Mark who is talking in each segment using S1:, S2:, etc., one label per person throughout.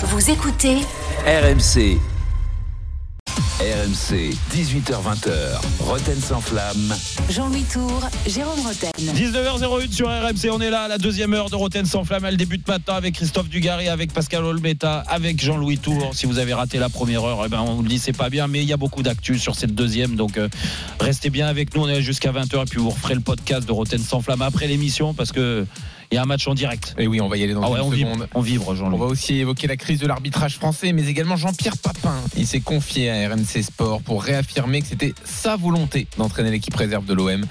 S1: Vous écoutez
S2: RMC. RMC, 18h20h. Roten sans flamme.
S1: Jean-Louis Tour, Jérôme Roten.
S3: 19h01 sur RMC, on est là à la deuxième heure de Roten sans flamme. Elle débute maintenant avec Christophe Dugarry, avec Pascal Olbeta, avec Jean-Louis Tour. Si vous avez raté la première heure, eh ben on vous le dit, c'est pas bien, mais il y a beaucoup d'actu sur cette deuxième. Donc euh, restez bien avec nous, on est jusqu'à 20h et puis vous referez le podcast de Roten sans flamme après l'émission parce que il y a un match en direct.
S4: Et oui, on va y aller dans
S3: Ah ouais,
S4: une
S3: on vibre,
S4: seconde.
S3: on vibre
S4: On
S3: Jean-Louis.
S4: va aussi évoquer la crise de l'arbitrage français, mais également Jean-Pierre Papin. Il s'est confié à RMC Sport pour réaffirmer que c'était sa volonté d'entraîner l'équipe réserve de l'OM.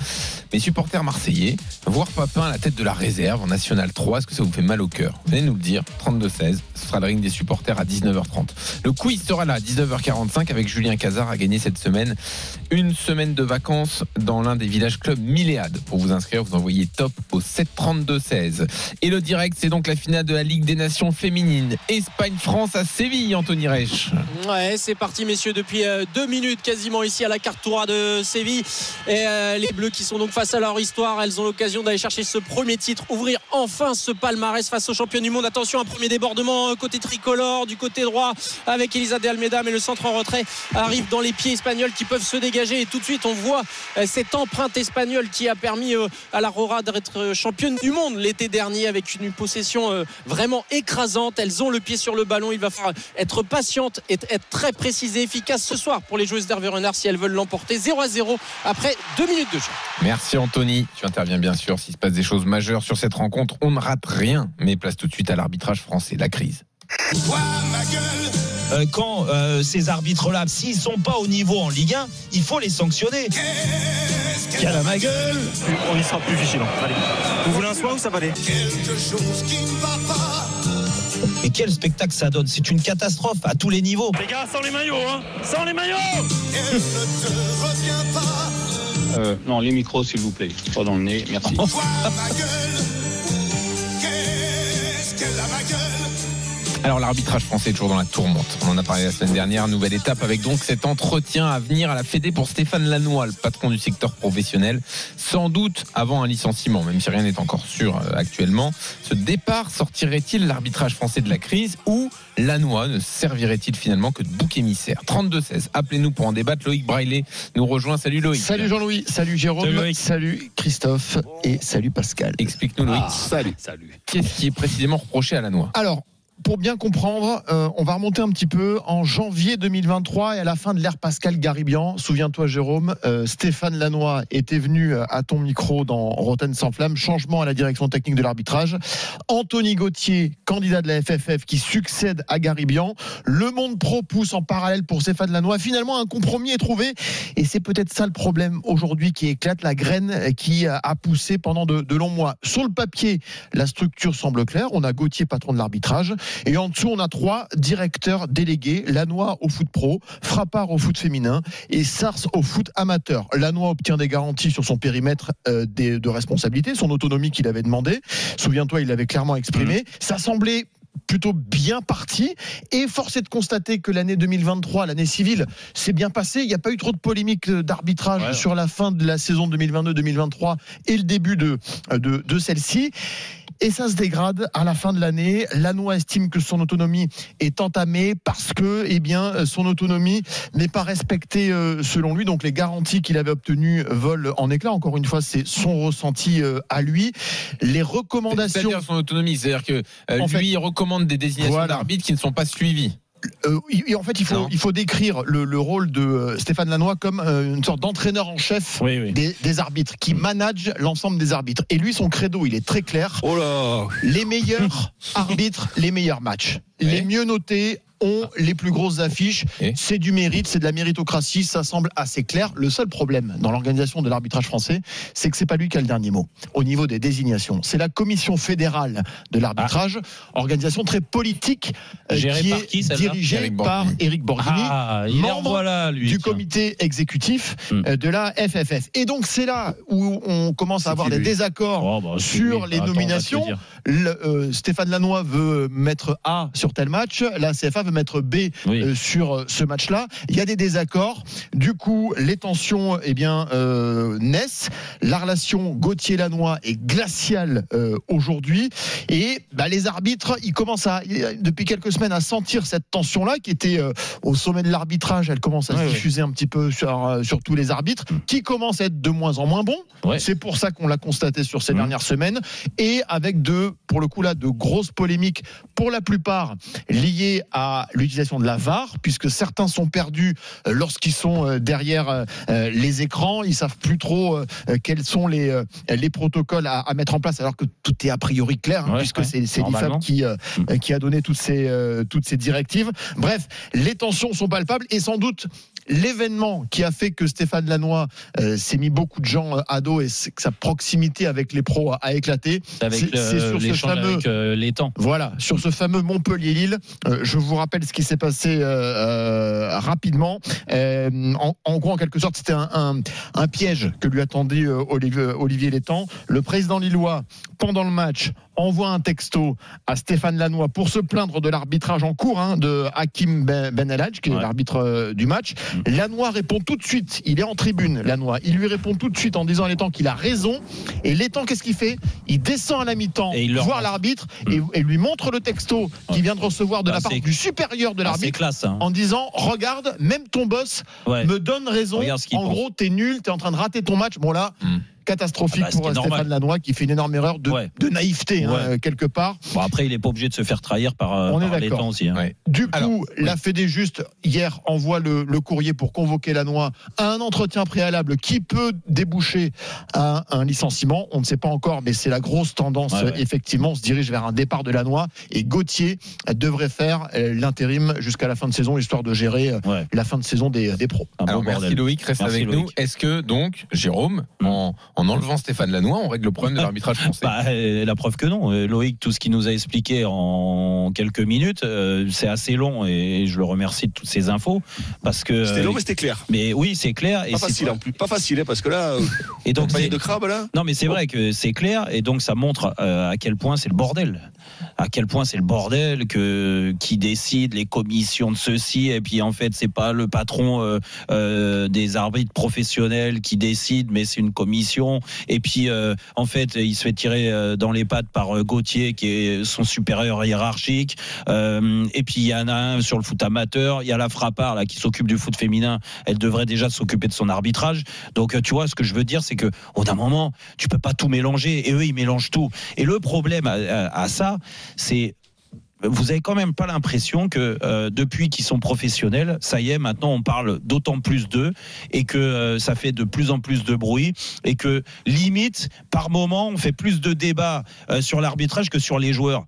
S4: Mais supporters marseillais, voir Papin à la tête de la réserve en National 3, est-ce que ça vous fait mal au cœur? Venez nous le dire. 32-16, ce sera le ring des supporters à 19h30. Le quiz sera là à 19h45 avec Julien Cazard à gagner cette semaine une semaine de vacances dans l'un des villages clubs Milléade. Pour vous inscrire, vous envoyez top au 732-16. Et le direct, c'est donc la finale de la Ligue des Nations féminines. Espagne-France à Séville, Anthony Reich.
S5: Ouais, c'est parti, messieurs, depuis euh, deux minutes quasiment ici à la Cartoura de Séville. Et euh, les Bleus qui sont donc face à leur histoire, elles ont l'occasion d'aller chercher ce premier titre, ouvrir enfin ce palmarès face aux champions du monde. Attention, un premier débordement euh, côté tricolore, du côté droit avec Elisa de Almeida, mais le centre en retrait arrive dans les pieds espagnols qui peuvent se dégager. Et tout de suite, on voit cette empreinte espagnole qui a permis à la Rora d'être championne du monde l'été dernier avec une possession euh, vraiment écrasante. Elles ont le pied sur le ballon. Il va falloir être patiente et être très précise et efficace ce soir pour les joueuses d'Hervé Renard si elles veulent l'emporter 0 à 0 après deux minutes de jeu.
S4: Merci Anthony. Tu interviens bien sûr s'il se passe des choses majeures sur cette rencontre. On ne rate rien, mais place tout de suite à l'arbitrage français, la crise.
S3: Euh, quand euh, ces arbitres-là, s'ils sont pas au niveau en Ligue 1, il faut les sanctionner. Quelle à ma gueule
S6: On y sera plus vigilant. Allez. Vous voulez un soin ou ça va aller
S3: Mais quel spectacle ça donne C'est une catastrophe à tous les niveaux.
S6: Les gars, sans les maillots, hein Sans les maillots
S7: Euh, non, les micros, s'il vous plaît. Pas dans le nez, merci.
S4: Alors l'arbitrage français est toujours dans la tourmente. On en a parlé la semaine dernière. Nouvelle étape avec donc cet entretien à venir à la Fédé pour Stéphane Lannoy, le patron du secteur professionnel. Sans doute avant un licenciement, même si rien n'est encore sûr euh, actuellement. Ce départ sortirait-il l'arbitrage français de la crise ou Lannoy ne servirait-il finalement que de bouc émissaire? 32-16. Appelez-nous pour en débattre. Loïc Braillet nous rejoint. Salut Loïc.
S8: Salut Jean-Louis, salut Jérôme,
S3: Salut Loïc.
S8: salut Christophe et salut Pascal.
S4: Explique-nous Loïc.
S2: Salut.
S7: Salut.
S4: Qu'est-ce qui est précisément reproché à Lannoy
S8: Alors, pour bien comprendre, euh, on va remonter un petit peu en janvier 2023 et à la fin de l'ère Pascal Garibian. Souviens-toi Jérôme, euh, Stéphane Lannoy était venu euh, à ton micro dans Rotten sans flamme, changement à la direction technique de l'arbitrage. Anthony Gauthier, candidat de la FFF qui succède à Garibian. Le monde pro pousse en parallèle pour Stéphane Lannoy. Finalement, un compromis est trouvé et c'est peut-être ça le problème aujourd'hui qui éclate, la graine qui a poussé pendant de, de longs mois. Sur le papier, la structure semble claire. On a Gauthier, patron de l'arbitrage. Et en dessous, on a trois directeurs délégués Lannoy au foot pro, Frappard au foot féminin et Sars au foot amateur. Lannoy obtient des garanties sur son périmètre euh, des- de responsabilité, son autonomie qu'il avait demandé. Souviens-toi, il l'avait clairement exprimé. Ça semblait plutôt bien parti et force est de constater que l'année 2023 l'année civile s'est bien passée il n'y a pas eu trop de polémiques euh, d'arbitrage
S3: Ouais.
S8: sur la fin de la saison 2022-2023 et le début de, de, de celle-ci et ça se dégrade à la fin de l'année. Lannoy estime que son autonomie est entamée parce que, eh bien, son autonomie n'est pas respectée euh, selon lui. Donc, les garanties qu'il avait obtenues volent en éclats. Encore une fois, c'est son ressenti euh, à lui. Les recommandations.
S4: C'est-à-dire son autonomie, c'est-à-dire que euh, lui
S8: fait-
S4: il recommande des désignations
S8: Voilà.
S4: d'arbitres qui ne sont pas suivies.
S8: Euh, en fait, il faut,
S4: Non.
S8: il faut décrire le, le rôle de euh, Stéphane Lannoy comme euh, une sorte d'entraîneur en chef
S3: Oui, oui.
S8: des, des arbitres, qui manage l'ensemble des arbitres. Et lui, son credo, il est très clair.
S2: Oh là
S8: Les meilleurs arbitres, les meilleurs matchs. Les mieux notés ont les plus grosses affiches.
S4: Et
S8: C'est du mérite, c'est de la méritocratie, ça semble assez clair. Le seul problème dans l'organisation de l'arbitrage français, c'est que c'est pas lui qui a le dernier mot au niveau des désignations. C'est la commission fédérale de l'arbitrage, organisation très politique euh,
S3: Gérée
S8: qui
S3: par
S8: est
S3: qui, celle-là
S8: dirigée
S4: Éric
S8: par. Éric Borghini
S3: Ah,
S8: membre
S3: voilà, lui.
S8: du
S3: tiens.
S8: comité exécutif
S3: Hmm.
S8: euh, de la FFF. Et donc c'est là où on commence à avoir des
S4: lui?
S8: désaccords
S3: Oh, bah,
S8: sur
S3: lui.
S8: les
S3: Attends,
S8: nominations. Le, euh, Stéphane Lannoy veut mettre A sur tel match, la CFA mettre B
S3: Oui.
S8: euh, sur euh, ce match-là. Il y a des désaccords. Du coup, les tensions eh bien, euh, naissent. La relation Gauthier-Lannoy est glaciale euh, aujourd'hui. Et bah, les arbitres, ils commencent à, depuis quelques semaines à sentir cette tension-là qui était euh, au sommet de l'arbitrage. Elle commence à
S3: Ouais,
S8: se
S3: ouais.
S8: diffuser un petit peu sur, sur tous les arbitres, qui commencent à être de moins en moins bons.
S3: Ouais.
S8: C'est pour ça qu'on l'a constaté sur ces
S3: Mhm.
S8: dernières semaines. Et avec de, pour le coup là, de grosses polémiques, pour la plupart liées à l'utilisation de la VAR, puisque certains sont perdus euh, lorsqu'ils sont euh, derrière euh, les écrans. Ils savent plus trop quels sont les, les protocoles à, à mettre en place, alors que tout est a priori clair, hein,
S3: Ouais,
S8: puisque
S3: ouais,
S8: c'est l'IFAB qui,
S3: Mm.
S8: qui a donné toutes ces, toutes ces directives. Bref, les tensions sont palpables et sans doute l'événement qui a fait que Stéphane Lannoy euh, s'est mis beaucoup de gens à dos et que sa proximité avec les pros a, a éclaté. C'est- sur ce fameux-
S3: avec euh, les temps.
S8: Voilà, sur ce fameux Montpellier-Lille, euh, je vous rappelle ce qui s'est passé euh, euh, rapidement. Euh, en, gros, en quelque sorte, c'était un, piège que lui attendait Olivier, Olivier. Le président lillois, pendant le match, envoie un texto à Stéphane Lannoy pour se plaindre de l'arbitrage en cours hein, de Hakim Ben Ben Eladj, qui est
S3: Ouais.
S8: l'arbitre euh, du match.
S3: Mm.
S8: Lannoy répond tout de suite, il est en tribune, Lannoy, il lui répond tout de suite en disant à Létang qu'il a raison. Et Létang, qu'est-ce qu'il fait? Il descend à la mi-temps, voir l'arbitre et, et lui montre le texto qu'il vient de recevoir de
S3: Bah,
S8: la part du supérieur de
S3: Ah,
S8: l'arbitre
S3: hein.
S8: en disant regarde même ton boss
S3: Ouais.
S8: me donne raison en
S3: pense.
S8: gros t'es nul t'es en train de rater ton match bon là
S4: Hmm.
S8: Catastrophique
S3: Ah bah,
S8: pour. Stéphane Lannoy qui fait une énorme erreur de,
S3: Ouais.
S8: de naïveté hein,
S3: Ouais.
S8: euh, quelque part
S3: Bon, après, il n'est pas obligé de se faire trahir par, euh,
S8: est
S3: les temps aussi. hein.
S4: Ouais.
S8: du coup
S4: Alors,
S8: la Fédé juste hier envoie le, le courrier pour convoquer Lannoy à un entretien préalable qui peut déboucher à un licenciement on ne sait pas encore mais c'est la grosse tendance
S3: Ouais, ouais.
S8: effectivement on se dirige vers un départ de Lannoy et Gauthier devrait faire euh, l'intérim jusqu'à la fin de saison histoire de gérer
S3: Ouais.
S8: la fin de saison des, des pros
S3: Un
S4: Alors
S3: beau
S4: merci. Loïc, reste
S3: Merci,
S4: avec
S3: Loïc.
S4: nous. Est-ce que donc, Jérôme,
S3: Mm.
S4: en, en enlevant Stéphane Lannoy, on règle le problème de l'arbitrage français
S3: Bah, euh, la preuve que non. Euh, Loïc, tout ce qu'il nous a expliqué en quelques minutes, euh, c'est assez long et je le remercie de toutes ces infos parce que.
S9: C'était
S3: euh,
S9: long, mais c'était clair.
S3: mais oui, c'est clair. Et
S9: Pas facile en plus. Pas facile, hein, parce que là, euh,
S3: Et donc,
S9: de crabe là.
S3: Non, mais c'est vrai que c'est clair, et donc ça montre euh, à quel point c'est le bordel. À quel point c'est le bordel que qui décide les commissions de ceci, et puis en fait c'est pas le patron euh, euh, des arbitres professionnels qui décide, mais c'est une commission. Et puis euh, en fait il se fait tirer dans les pattes par Gauthier qui est son supérieur hiérarchique. Et puis il y en a un sur le foot amateur, il y a la frappard là qui s'occupe du foot féminin. Elle devrait déjà s'occuper de son arbitrage. Donc tu vois ce que je veux dire, c'est que au d'un moment tu peux pas tout mélanger et eux ils mélangent tout. Et le problème à ça, c'est vous avez quand même pas l'impression que euh, depuis qu'ils sont professionnels, ça y est, maintenant on parle d'autant plus d'eux et que euh, ça fait de plus en plus de bruit et que limite par moment on fait plus de débats euh, sur l'arbitrage que sur les joueurs.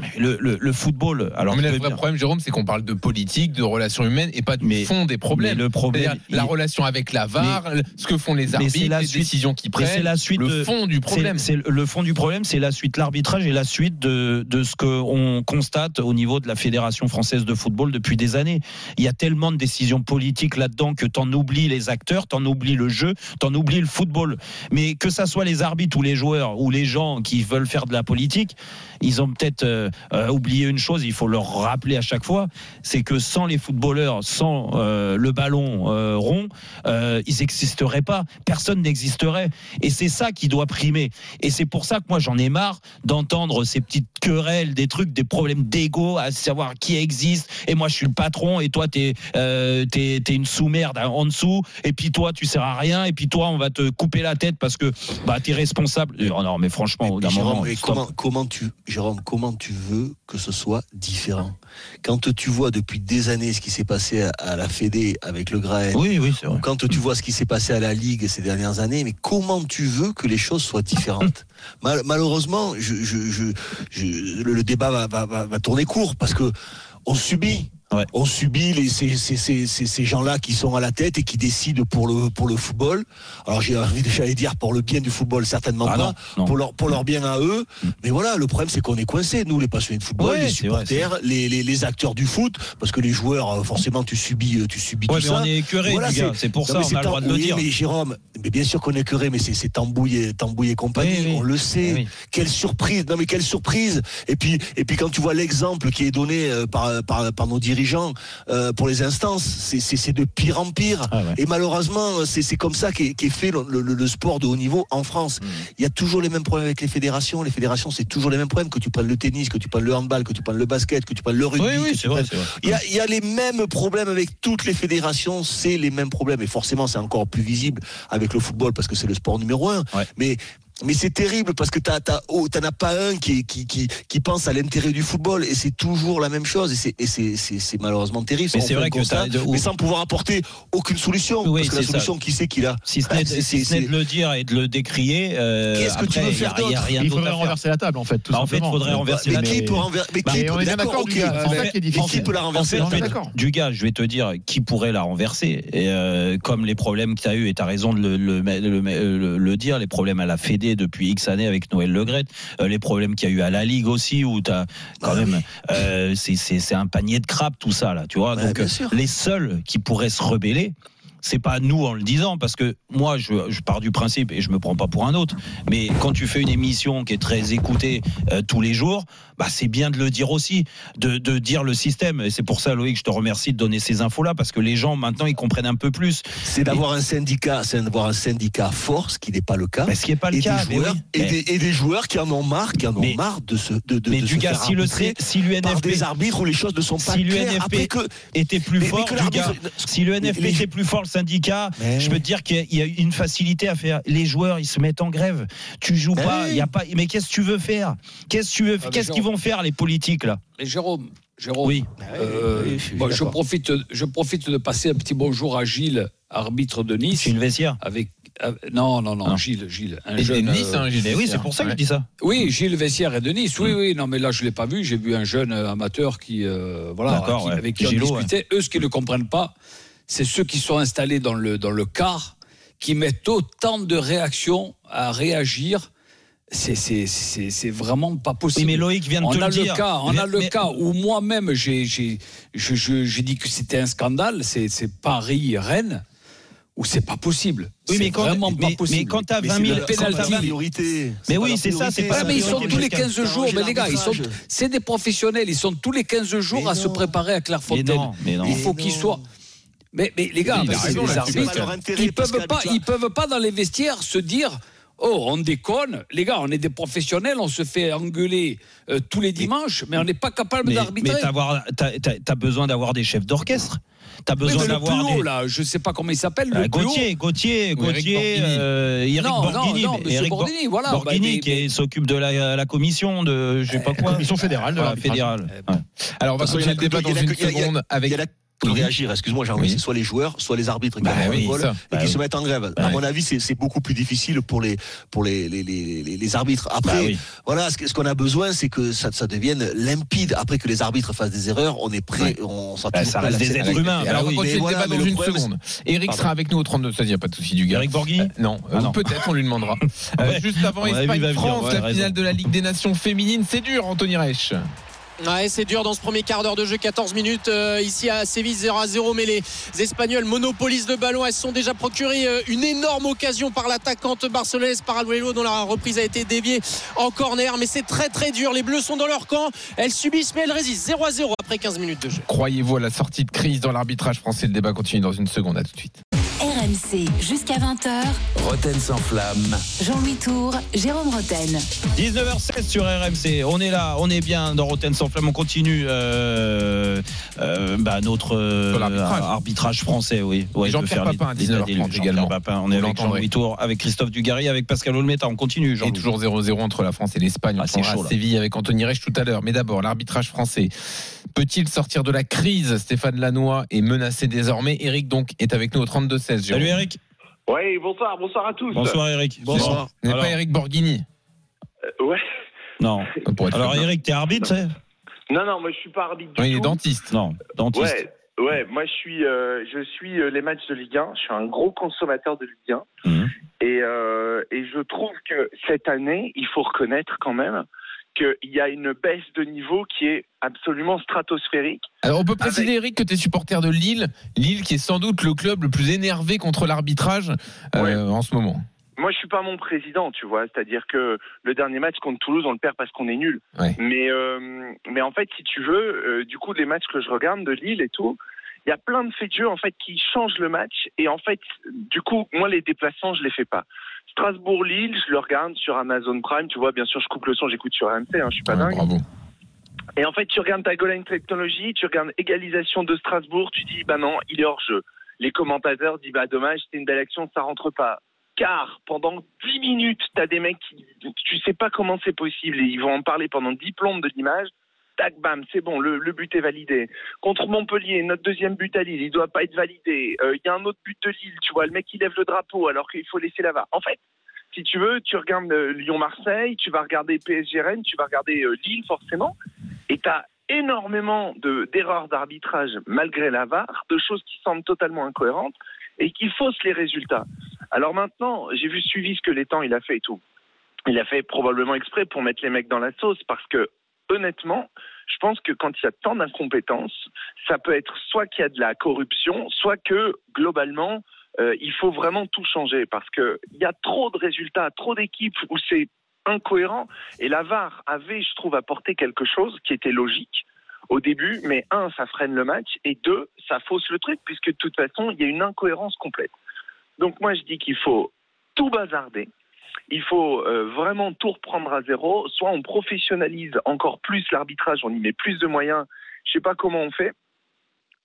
S3: Mais le, le- le football, alors
S4: mais le vrai problème, Jérôme, c'est qu'on parle de politique, de relations humaines et pas du
S3: Mais-
S4: fond des problèmes.
S3: mais le problème,
S4: C'est-à-dire la relation avec la VAR, ce que font les arbitres,
S3: la
S4: les
S3: suite-
S4: décisions qu'ils prennent,
S3: la suite
S4: le fond du problème.
S3: C'est c'est le fond du problème, c'est la suite. L'arbitrage et la suite de, de ce qu'on constate au niveau de la Fédération française de football depuis des années. Il y a tellement de décisions politiques là-dedans que t'en oublies les acteurs, t'en oublies le jeu, t'en oublies le football. Mais que ça soit les arbitres ou les joueurs ou les gens qui veulent faire de la politique, ils ont peut-être euh, euh, oublié une chose, il faut leur rappeler à chaque fois, c'est que sans les footballeurs, sans euh, le ballon euh, rond, ils n'existeraient pas. Personne n'existerait. Et c'est ça qui doit primer. Et c'est pour ça que moi j'en ai marre d'entendre ces petites querelles, des trucs, des problèmes d'ego, à savoir qui existe. Et moi je suis le patron et toi t'es t'es une sous-merde en dessous. Et puis toi tu sers à rien. Et puis toi on va te couper la tête parce que bah t'es responsable. Non mais franchement au
S9: Mais
S3: d'un
S9: Jérôme,
S3: moment.
S9: mais comment, comment tu, Jérôme, comment tu veux que ce soit différent. Quand tu vois depuis des années ce qui s'est passé à, à la Fédé avec le Graën,
S3: Oui oui
S9: quand tu vois ce qui s'est passé à la Ligue ces dernières années, mais comment tu veux que les choses soient différentes Mal- Malheureusement, je, je, je, je- le, le débat va, va, va, va tourner court parce que on subit
S3: Ouais.
S9: On subit les, ces, ces, ces, ces- ces gens-là qui sont à la tête et qui décident pour le, pour le football. Alors j'ai envie de j'allais dire pour le bien du football, certainement
S3: Ah
S9: pas.
S3: non, non.
S9: Pour, leur, pour leur bien à eux. Mais voilà, le problème c'est qu'on est coincés, nous les passionnés de football,
S3: Ouais,
S9: les
S3: vrai,
S9: supporters, les, les, les acteurs du foot, parce que les joueurs, euh, forcément, tu subis, euh, tu subis
S3: Ouais,
S9: tout
S3: mais
S9: ça.
S3: on est écœuré,
S9: Voilà.
S3: C'est pour
S9: non,
S3: ça,
S9: mais
S3: on
S9: c'est
S3: a le droit de le dire.
S9: Mais Jérôme, mais bien sûr qu'on est écœuré, mais c'est Tambouille et, Tambouille et compagnie,
S3: Oui, oui.
S9: on le sait. Quelle surprise Non mais quelle surprise Et puis et puis quand tu vois l'exemple qui est donné euh, par, par, par nos dirigeants euh, pour les instances, c'est- de pire en pire.
S3: Ah ouais.
S9: Et malheureusement, c'est comme ça qu'est fait le, le- le sport de haut niveau en France.
S3: Mmh.
S9: Il y a toujours les mêmes problèmes avec les fédérations. Les fédérations, c'est toujours les mêmes problèmes. Que tu prennes le tennis, que tu prennes le handball, que tu prennes le basket, que tu prennes le rugby.
S3: Oui, oui,
S9: prennes-
S3: vrai.
S9: il y, a, il y a les mêmes problèmes avec toutes les fédérations, c'est les mêmes problèmes. Et forcément, c'est encore plus visible avec le football parce que c'est le sport numéro un.
S3: Ouais.
S9: Mais mais c'est terrible parce que t'as t'as oh, t'en as pas un qui, qui qui qui pense à l'intérêt du football et c'est toujours la même chose et c'est et c'est c'est c'est malheureusement terrible.
S3: Mais c'est vrai que
S9: constat,
S3: t'as-
S9: mais sans pouvoir apporter aucune solution
S3: Oui,
S9: parce que la
S3: c'est ça.
S9: solution qui sait qu'il a.
S3: Si ce n'est
S9: C'est-
S3: si ce
S9: c'est-
S3: n'est de le dire et de le décrier, euh,
S9: Qu'est-ce que tu veux faire
S3: il y a
S9: d'autre
S3: rien
S8: Il faudrait renverser la table en fait. Tout
S3: Bah, en fait, il faudrait renverser
S9: mais
S3: la
S9: qui
S3: table.
S9: peut renverser Mais
S3: Bah,
S9: qui
S8: Et on
S9: peut
S8: est bien d'accord,
S9: ok,
S8: C'est ça qui
S9: mais qui peut la renverser
S3: En
S8: On
S3: fait,
S8: est d'accord.
S3: du gars, je vais te dire qui pourrait la renverser. Et euh, comme les problèmes que tu as eu, et tu as raison de le- le dire, les problèmes à la Fédé depuis X années avec Noël Legret, euh, les problèmes qu'il y a eu à la Ligue aussi, où tu as quand
S9: Ah
S3: même. euh, c'est- un panier de crabes, tout ça, là, tu vois.
S9: Ouais,
S3: Donc,
S9: bien sûr.
S3: les seuls qui pourraient se rebeller, c'est pas nous en le disant, parce que moi, je, je pars du principe, et je me prends pas pour un autre, mais quand tu fais une émission qui est très écoutée euh, tous les jours, bah, c'est bien de le dire aussi, de, de dire le système. Et c'est pour ça, Loïc, je te remercie de donner ces infos-là, parce que les gens, maintenant, ils comprennent un peu plus.
S9: C'est d'avoir un syndicat, c'est d'avoir un syndicat fort, ce qui n'est pas le cas.
S3: Mais ce qui n'est pas le
S9: et,
S3: cas.
S9: des
S3: mais
S9: joueurs,
S3: oui.
S9: et,
S3: Mais-
S9: des, et des joueurs qui en ont marre, qui en ont
S3: Mais-
S9: marre de se, de, de,
S3: mais
S9: de
S3: du
S9: se
S3: gars,
S9: faire
S3: si le si
S9: par
S3: l'UNFP
S9: des arbitres où les choses ne sont pas
S3: Si
S9: claires.
S3: l'UNFP
S9: Après que
S3: était plus
S9: Mais- mais
S3: fort, gars, si le NFP
S9: les-
S3: était plus fort, le syndicat,
S9: Mais-
S3: je peux te dire qu'il y a- une facilité à faire. Les joueurs, ils se mettent en grève. Tu joues
S9: Mais
S3: pas, il y a pas. Mais qu'est-ce que tu veux faire? Qu'est-ce que tu veux
S10: Ah, mais
S3: Qu'est-ce qu'ils
S10: Jérôme-
S3: vont faire les politiques là?
S10: Mais Jérôme, Jérôme,
S3: Oui.
S10: euh,
S9: Oui, je
S10: bon, profite, je profite de passer un petit bonjour à Gilles, arbitre de Nice.
S3: C'est une vestiaire.
S10: Avec, euh, non, non, non,
S3: Non.
S10: Gilles, Gilles. Un
S4: Et
S10: jeune,
S4: de Nice,
S10: euh,
S4: hein, Gilles
S3: Eh oui, c'est pour ça que
S4: Ouais.
S3: je dis ça.
S10: Oui, Gilles Vessière est de Nice. Oui, oui, non, mais là, je ne l'ai pas vu. J'ai vu un jeune euh, amateur qui, euh, voilà,
S3: D'accord,
S10: qui-
S3: ouais.
S10: avec qui on discutait. Eux, ce qu'ils ne comprennent pas, c'est ceux qui sont installés dans le, dans le car, qui mettent autant de réactions à réagir. C'est- C'est c'est- c'est vraiment pas
S3: Oui,
S10: possible.
S3: mais Loïc vient de
S10: on
S3: te
S10: a
S3: le
S10: le
S3: dire.
S10: cas, on a le
S3: mais-
S10: cas où moi-même j'ai j'ai je- je- j'ai dit que c'était un scandale. C'est c'est Paris Rennes où c'est pas possible.
S3: Oui,
S10: C'est
S3: mais quand-
S10: vraiment
S3: mais-
S10: pas possible.
S3: mais quand t'as
S9: mais
S3: 20
S9: c'est
S3: 000
S9: la-
S10: quand
S9: c'est pas
S10: t'as
S9: la
S10: 20
S9: priorité.
S3: Mais
S9: pas
S3: oui, c'est ça, c'est pas
S10: Ouais,
S3: la
S10: mais ils sont tous les
S3: jusqu'à-
S10: 15 jours, mais les gars, ils sont, c'est des professionnels, ils sont tous les 15 jours à se préparer à
S3: Mais
S10: Clairefontaine.
S3: non, mais non.
S10: Il faut qu'ils soient. Mais, mais les gars, les arbitres, ils peuvent pas, ils peuvent pas dans les vestiaires se dire. Oh, on déconne, les gars, on est des professionnels, on se fait engueuler euh, tous les dimanches, mais on n'est pas capable
S3: Mais, mais
S10: d'arbitrer.
S3: t'avoir- t'as besoin d'avoir des chefs d'orchestre. T'as
S10: Oui,
S3: besoin
S10: mais le
S3: d'avoir
S10: plus haut,
S3: des.
S10: là, je sais pas comment il s'appelle,
S3: Ah,
S10: le haut.
S3: Gauthier, Gauthier,
S4: Eric
S3: Gauthier, euh, Eric
S10: Non,
S3: Borghini,
S10: non,
S3: mais Eric Bor-
S10: Borghini, voilà.
S3: Borghini
S10: Bah, mais-
S3: qui s'occupe de la, la commission de je sais pas quoi.
S8: Commission fédérale de
S3: Voilà, fédérale.
S10: Eh,
S3: Ouais.
S4: Alors, on va continuer le débat
S9: il y
S4: dans
S9: a
S4: une seconde avec.
S9: De réagir. Excuse-moi, j'ai envie,
S4: Oui.
S9: c'est soit les joueurs, soit les arbitres qui
S4: Bah oui,
S9: et
S3: Bah
S9: qui
S3: oui.
S9: se mettent en grève.
S3: Bah
S9: à mon avis, c'est beaucoup plus difficile pour les pour les les, les, arbitres. Après,
S3: Bah oui.
S9: voilà, ce qu'on a besoin, c'est que ça, ça devienne limpide. Après que les arbitres fassent des erreurs, on est prêt, on sera
S3: Bah, ça reste des êtres humains.
S4: Alors, on le
S9: voilà,
S4: débat dans une
S9: problème,
S4: seconde. Eric
S9: Pardon.
S4: sera avec nous au 32, ça, n'y a pas de souci du gars.
S3: Eric Borghini
S4: Euh, non,
S3: Ah
S4: euh,
S3: non.
S4: peut-être on lui demandera. Euh. Juste avant Espagne-France, la finale de la Ligue des Nations féminine, c'est dur, Anthony Reich.
S5: Ouais, c'est dur dans ce premier quart d'heure de jeu, 14 minutes euh, ici à Séville 0 à 0 mais les Espagnols monopolisent le ballon, elles sont déjà procuré euh, une énorme occasion par l'attaquante barcelonaise Paraluelo dont la reprise a été déviée en corner mais c'est très très dur, les Bleus sont dans leur camp, elles subissent mais elles résistent 0 à 0 après 15 minutes de jeu.
S4: Croyez-vous à la sortie de crise dans l'arbitrage français Le débat continue dans une seconde, à tout de suite.
S1: RMC jusqu'à 20h.
S2: Roten sans flamme.
S1: Jean-Louis Tour, Jérôme Roten.
S3: 19h16 sur RMC. On est là, on est bien dans Rotten sans flamme. On continue euh, euh, bah, notre euh, arbitrage français, oui. Ouais,
S4: Jean-Pierre Papin à
S3: les- les
S4: 19h30
S3: déluges. Jean-Pierre
S4: également.
S3: Papin, on est avec. Jean-Louis Tour, avec Christophe Dugarry, avec Pascal Olmeta. On continue, jean
S4: Et toujours 0-0 entre la France et l'Espagne. On
S3: Ah, chaud, là.
S4: Séville avec Anthony Reich tout à l'heure. Mais d'abord, l'arbitrage français. Peut-il sortir de la crise? Stéphane Lannoy est menacé désormais. Eric donc est avec nous au 32-16.
S3: Salut Eric.
S11: Oui, bonsoir, bonsoir à tous.
S3: Bonsoir Eric.
S9: Bonsoir.
S4: N'est
S3: Alors-
S4: pas Eric Borghini.
S11: Euh, ouais.
S3: Non. Alors. Eric, t'es arbitre c'est?
S11: Non, non, moi je suis pas arbitre du
S4: Oui, il est
S11: tout.
S4: dentiste.
S3: Non, dentiste.
S11: Ouais, ouais, moi je suis, euh, je suis euh, les matchs de Ligue 1. Je suis un gros consommateur de Ligue 1.
S3: Mhm.
S11: Et, euh, et je trouve que cette année, il faut reconnaître quand même qu'il y a une baisse de niveau qui est absolument stratosphérique.
S4: Alors on peut préciser, Eric, que tu es supporter de Lille. Lille qui est sans doute le club le plus énervé contre l'arbitrage euh,
S11: Ouais.
S4: en ce moment.
S11: Moi, je suis pas mon président, tu vois. C'est-à-dire que le dernier match contre Toulouse, on le perd parce qu'on est nul.
S4: Ouais.
S11: Mais, euh, mais en fait, si tu veux, euh, du coup, les matchs que je regarde de Lille et tout, il y a plein de faits de jeu en fait qui changent le match. Et en fait, du coup, moi, les déplacements, je les fais pas. Strasbourg-Lille, je le regarde sur Amazon Prime. Tu vois, bien sûr, je coupe le son, j'écoute sur RMC. Hein, je suis pas
S4: Ouais,
S11: dingue.
S4: bravo.
S11: Et en fait, tu regardes ta goal line technologie, tu regardes égalisation de Strasbourg, tu dis, bah non, il est hors jeu. Les commentateurs disent, bah dommage, c'était une belle action, ça rentre pas. Car pendant 10 minutes, tu as des mecs qui, tu sais pas comment c'est possible et ils vont en parler pendant 10 plombes de l'image. Tac, bam, c'est bon, le, but est validé. Contre Montpellier, notre deuxième but à Lille, il doit pas être validé. Euh, Il y a un autre but de Lille, tu vois, le mec il lève le drapeau alors qu'il faut laisser la VAR. En fait, si tu veux, tu regardes euh, Lyon-Marseille, tu vas regarder PSG Rennes, tu vas regarder euh, Lille forcément, et tu as énormément de- d'erreurs d'arbitrage malgré la VAR, de choses qui semblent totalement incohérentes et qui faussent les résultats. Alors maintenant, j'ai vu suivi ce que l'étang il a fait et tout. Il a fait probablement exprès pour mettre les mecs dans la sauce parce que honnêtement, je pense que quand il y a tant d'incompétences, ça peut être soit qu'il y a de la corruption, soit que globalement, euh, il faut vraiment tout changer parce que il y a trop de résultats, trop d'équipes où c'est incohérent. Et la VAR avait, je trouve, apporté quelque chose qui était logique au début, mais un, ça freine le match, et deux, ça fausse le truc, puisque de toute façon, il y a une incohérence complète. Donc moi, je dis qu'il faut tout bazarder. Il faut euh, vraiment tout reprendre à zéro. Soit on professionnalise encore plus l'arbitrage, on y met plus de moyens. Je sais pas comment on fait.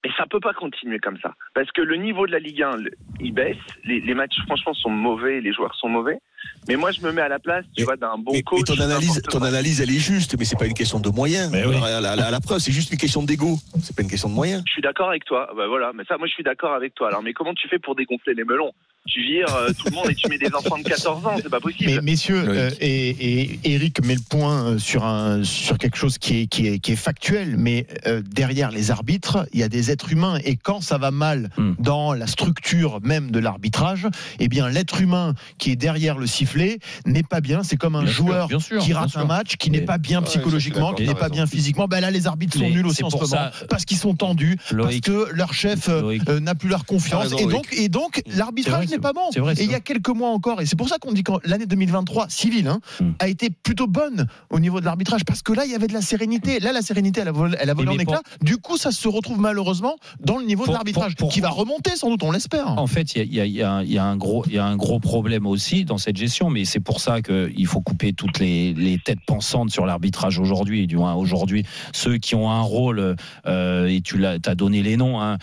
S11: Mais ça peut pas continuer comme ça. Parce que le niveau de la Ligue 1, le- il baisse. Les, les matchs, franchement, sont mauvais. Les joueurs sont mauvais. Mais moi, je me mets à la place, tu vois, d'un bon
S9: Mais,
S11: coach.
S9: mais ton analyse, ton analyse, elle est juste, mais c'est pas une question de moyens.
S3: Mais oui.
S9: À la, la- la preuve, c'est juste une question d'ego. C'est pas une question de moyens.
S11: Je suis d'accord avec toi. Bah voilà, mais ça, moi, je suis d'accord avec toi. Alors, mais comment tu fais pour dégonfler les melons? Tu vires euh, tout le monde et tu mets des enfants de 14 ans, c'est pas possible.
S8: Mais messieurs, euh, et, et Eric met le point euh, sur un sur quelque chose qui est qui est, qui est factuel, mais euh, derrière les arbitres, il y a des êtres humains et quand ça va mal
S3: Hmm.
S8: dans la structure même de l'arbitrage, eh bien l'être humain qui est derrière le sifflet n'est pas bien. C'est comme un
S3: Bien
S8: joueur
S3: sûr,
S8: qui rate un match, qui n'est pas bien
S4: Ouais,
S8: psychologiquement, qui n'est pas bien physiquement. Ben là, les arbitres sont
S3: Mais
S8: nuls aussi en ce moment
S3: ça-
S8: parce qu'ils sont tendus,
S3: Loïc.
S8: parce que leur chef n'a plus leur confiance
S9: raison,
S8: et donc et donc
S3: C'est
S8: l'arbitrage
S3: c'est-
S8: pas bon.
S3: vrai,
S8: Et il y a quelques mois encore, et c'est pour ça qu'on dit que l'année 2023 civile hein,
S3: Hmm.
S8: a été plutôt bonne au niveau de l'arbitrage parce que là il y avait de la sérénité. Là la sérénité elle a volé, elle a volé
S3: Mais
S8: en
S3: pour-
S8: éclat. Du coup ça se retrouve malheureusement dans le niveau
S3: Pour-
S8: de l'arbitrage
S3: pour-
S8: qui va remonter sans doute, on l'espère.
S3: En fait, il y y y y a un gros, il y a un gros problème aussi dans cette gestion, mais c'est pour ça qu'il faut couper toutes les, les têtes pensantes sur l'arbitrage aujourd'hui. Du moins aujourd'hui, ceux qui ont un rôle euh, et tu l'as, as donné les noms. Hein,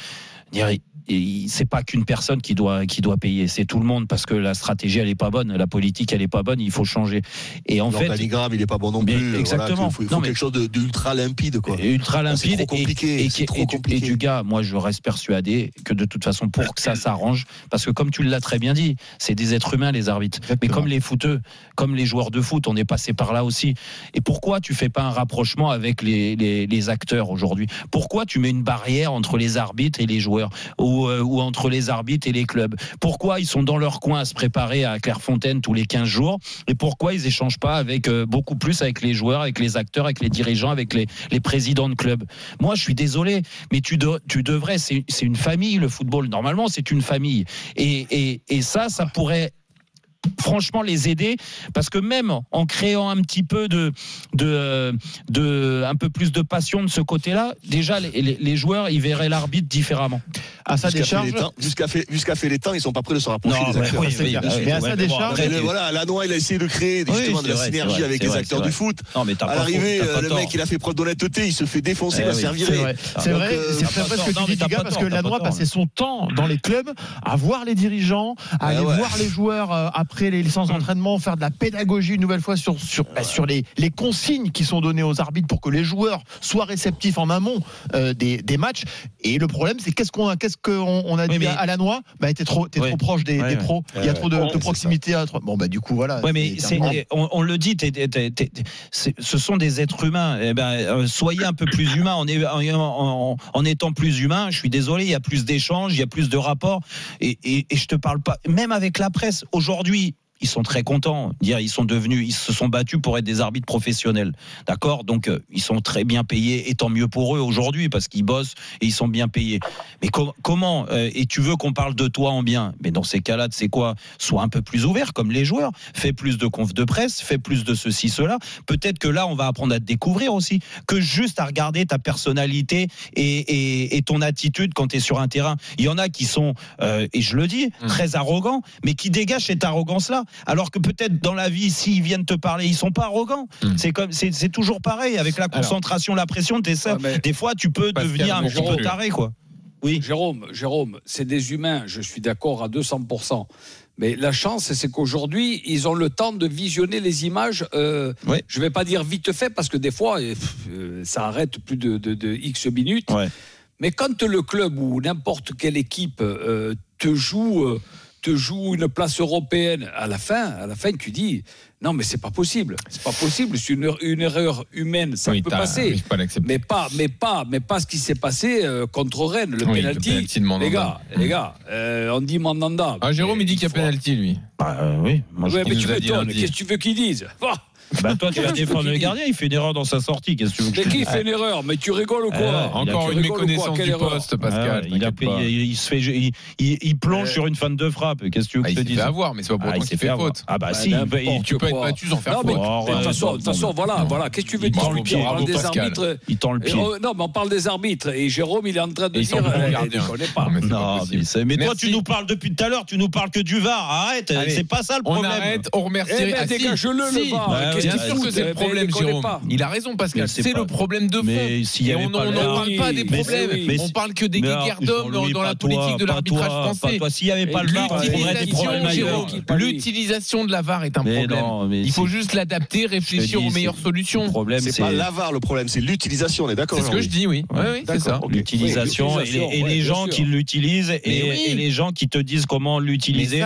S3: c'est pas qu'une personne qui doit qui doit payer, c'est tout le monde parce que la stratégie elle est pas bonne, la politique elle est pas bonne, il faut changer. Et en fait,
S9: L'organigramme, il est pas bon non plus.
S3: exactement.
S9: il faut, il faut
S3: Non, mais-
S9: quelque chose d'ultra limpide, quoi.
S3: ultra
S9: Là, c'est
S3: limpide
S9: trop
S3: et-
S9: compliqué,
S3: et,
S9: trop
S3: et du,
S9: compliqué.
S3: et du gars moi je reste persuadé que de toute façon pour que ça s'arrange parce que comme tu l'as très bien dit c'est des êtres humains les arbitres mais comme les footeux comme les joueurs de foot on est passé par là aussi et pourquoi tu fais pas un rapprochement avec les, les, les acteurs aujourd'hui? Pourquoi tu mets une barrière entre les arbitres et les joueurs? Ou, euh, ou entre les arbitres et les clubs pourquoi ils sont dans leur coin à se préparer à Clairefontaine tous les 15 jours et pourquoi ils échangent pas avec euh, beaucoup plus avec les joueurs avec les acteurs avec les dirigeants avec les, les présidents de clubs? Moi, je suis désolé, mais tu, de- tu devrais. C'est une famille, le football. Normalement, c'est une famille. Et, et, et ça, ça pourrait franchement les aider parce que même en créant un petit peu de, de, de un peu plus de passion de ce côté-là déjà les, les- les joueurs ils verraient l'arbitre différemment
S8: À sa décharge,
S9: Jusqu'à fait, jusqu'à fait les temps, ils sont pas prêts de se rapprocher
S3: Non,
S9: des
S3: mais
S9: acteurs.
S3: oui, oui,
S8: clair.
S3: oui,
S8: mais à sa
S3: mais bon,
S8: décharge,
S9: le- voilà, Lanois, il a essayé de créer justement de la
S3: vrai,
S9: synergie
S3: vrai,
S9: avec les
S3: vrai,
S9: acteurs du foot.
S3: non mais t'as
S9: À
S3: pas
S9: l'arrivée, euh, le
S3: tort.
S9: mec, il a fait preuve d'honnêteté, il se fait défoncer,
S3: Eh
S9: il va se
S3: oui,
S9: faire
S8: C'est vrai, c'est vrai,
S9: euh,
S8: ce que tu
S3: mais
S8: dis, parce que
S3: t'as
S8: Lanois passait son temps dans les clubs à voir les dirigeants, à
S9: Ah
S8: aller voir les joueurs, euh, à après les licences d'entraînement, faire de la pédagogie une nouvelle fois sur, sur, bah, sur les, les consignes qui sont données aux arbitres pour que les joueurs soient réceptifs en amont euh, des, des matchs. Et le problème, c'est qu'est-ce qu'on qu'est-ce qu'on on a
S3: Oui,
S8: dit
S3: mais-
S8: à la noix? Bah, t'es trop, t'es
S3: Ouais.
S8: trop proche des, pros. Il y a trop de, proximité. À, bon, bah, du coup, voilà.
S3: Ouais, mais on, on le dit, c'est- ce sont des êtres humains. Eh ben, euh, soyez un peu plus humains. En, est- en- en- en étant plus humain, je suis désolé, il y a plus d'échanges, il y a plus de rapports. Et, et, et je te parle pas, même avec la presse, aujourd'hui. Ils sont très contents. Dire, ils sont devenus, ils se sont battus pour être des arbitres professionnels. D'accord? Donc, euh, ils sont très bien payés et tant mieux pour eux aujourd'hui parce qu'ils bossent et ils sont bien payés. Mais com- comment euh, Et tu veux qu'on parle de toi en bien? Mais dans ces cas-là, c'est quoi? Sois un peu plus ouvert comme les joueurs. Fais plus de conf de presse, fais plus de ceci, cela. Peut-être que là, on va apprendre à te découvrir aussi que juste à regarder ta personnalité et, et- et ton attitude quand tu es sur un terrain. Il y en a qui sont, euh, et je le dis,
S4: Mm.
S3: très arrogants, mais qui dégagent cette arrogance-là. Alors que peut-être dans la vie, s'ils viennent te parler, ils sont pas arrogants.
S4: Mm.
S3: C'est comme, c'est toujours pareil avec la
S4: Alors.
S3: concentration, la pression. T'es ça.
S10: Ouais,
S3: Des fois, tu peux devenir un petit peu taré, quoi. Oui.
S10: Jérôme, Jérôme, c'est des humains, je suis d'accord à 200%. Mais la chance, c'est qu'aujourd'hui, ils ont le temps de visionner les images. euh. Je ne vais pas dire vite fait, parce que des fois, euh, euh, ça arrête plus de, de- de X minutes.
S3: Ouais.
S10: Mais quand le club ou n'importe quelle équipe euh, te joue, euh, te joue une place européenne, à la fin, à la fin, tu dis non, mais c'est pas possible. C'est pas possible. C'est une, une erreur humaine, ça
S4: Oui,
S10: peut passer.
S4: oui, pas.
S10: Mais pas, mais pas, mais pas ce qui s'est passé euh, contre Rennes, le
S4: Oui, le
S10: penalty. Les gars, les gars, euh, on dit Mandanda.
S4: Ah, Jérôme, il dit qu'il y a penalty, lui.
S3: Bah, euh, oui. Moi, je
S10: Ouais,
S3: trouve
S10: mais
S4: qu'il
S10: tu m'étonnes. Qu'est-ce que tu veux qu'ils disent Ah,
S3: Bah toi, tu vas défendre le gardien, il fait une erreur dans sa sortie. Qu'est-ce que tu veux que je
S10: Mais
S3: te
S10: qui
S3: dise
S10: fait une erreur Mais tu rigoles ou quoi
S3: Ouais,
S4: Encore
S10: Tu
S4: une
S10: rigoles ou quoi
S4: méconnaissance
S10: Quelle
S4: du
S10: erreur
S4: poste, Pascal.
S3: Ah il, a
S4: t'inquiète pas.
S3: payé, il, se fait, il, il- il plonge
S10: Euh,
S3: sur une fan de frappe. Qu'est-ce que tu veux
S4: Ah,
S3: que
S4: il
S3: je te
S4: s'est
S3: dise
S4: fait avoir, mais c'est pas pour
S3: Ah,
S4: autant
S3: il
S4: qu'il
S3: s'est
S4: fait
S3: fait avoir.
S4: faute.
S3: Ah bah
S10: Bah,
S3: si,
S10: n'importe
S3: il,
S4: Tu peux être
S10: quoi.
S4: battu sans faire
S10: Non,
S4: faute.
S3: Oh,
S10: de toute
S3: ouais,
S10: façon,
S3: non,
S10: de toute façon,
S3: mais-
S10: voilà, voilà. Qu'est-ce que tu veux
S3: Il
S10: dire On parle
S4: Bravo,
S10: des
S4: Pascal.
S10: arbitres.
S3: il tend le
S10: Et,
S3: pied.
S10: oh, non, mais on parle des arbitres. Et Jérôme, il est en train de
S4: Et ils
S10: dire.
S4: bons
S10: euh,
S4: gardiens.
S10: il pas.
S4: Non, mais c'est pas
S3: Non,
S4: possible.
S3: mais, c'est- mais toi,
S4: Merci.
S3: tu nous parles depuis tout à l'heure, tu nous parles que du VAR. Arrête,
S4: Allez,
S3: c'est pas ça le
S4: On
S3: problème.
S4: arrête, on remercie.
S10: Eh ben,
S4: Ah, si,
S10: dégage-le,
S4: si.
S10: le VAR.
S3: Bah,
S10: Qu'est-ce
S3: oui,
S4: Bien sûr que c'est le problème, Jérôme. Il a raison, Pascal.
S3: C'est
S4: le problème de fond. Et on n'en
S3: le VAR,
S4: parle pas des problèmes. On parle que des guéguerres
S3: Jean-Louis,
S4: dans la politique de l'arbitrage français.
S3: S'il n'y avait pas le VAR,
S4: L'utilisation, de la VAR est un
S3: Mais
S4: problème.
S3: non, mais
S4: Il faut juste l'adapter, réfléchir
S3: dis,
S4: aux meilleures solutions.
S3: Le problème,
S9: C'est pas l'avare le problème, c'est l'utilisation, on est d'accord
S4: C'est ce que je dis, oui. C'est ça.
S3: L'utilisation
S10: Oui,
S3: et les, gens qui l'utilisent et,
S4: Mais oui.
S3: et les gens qui te disent comment l'utiliser.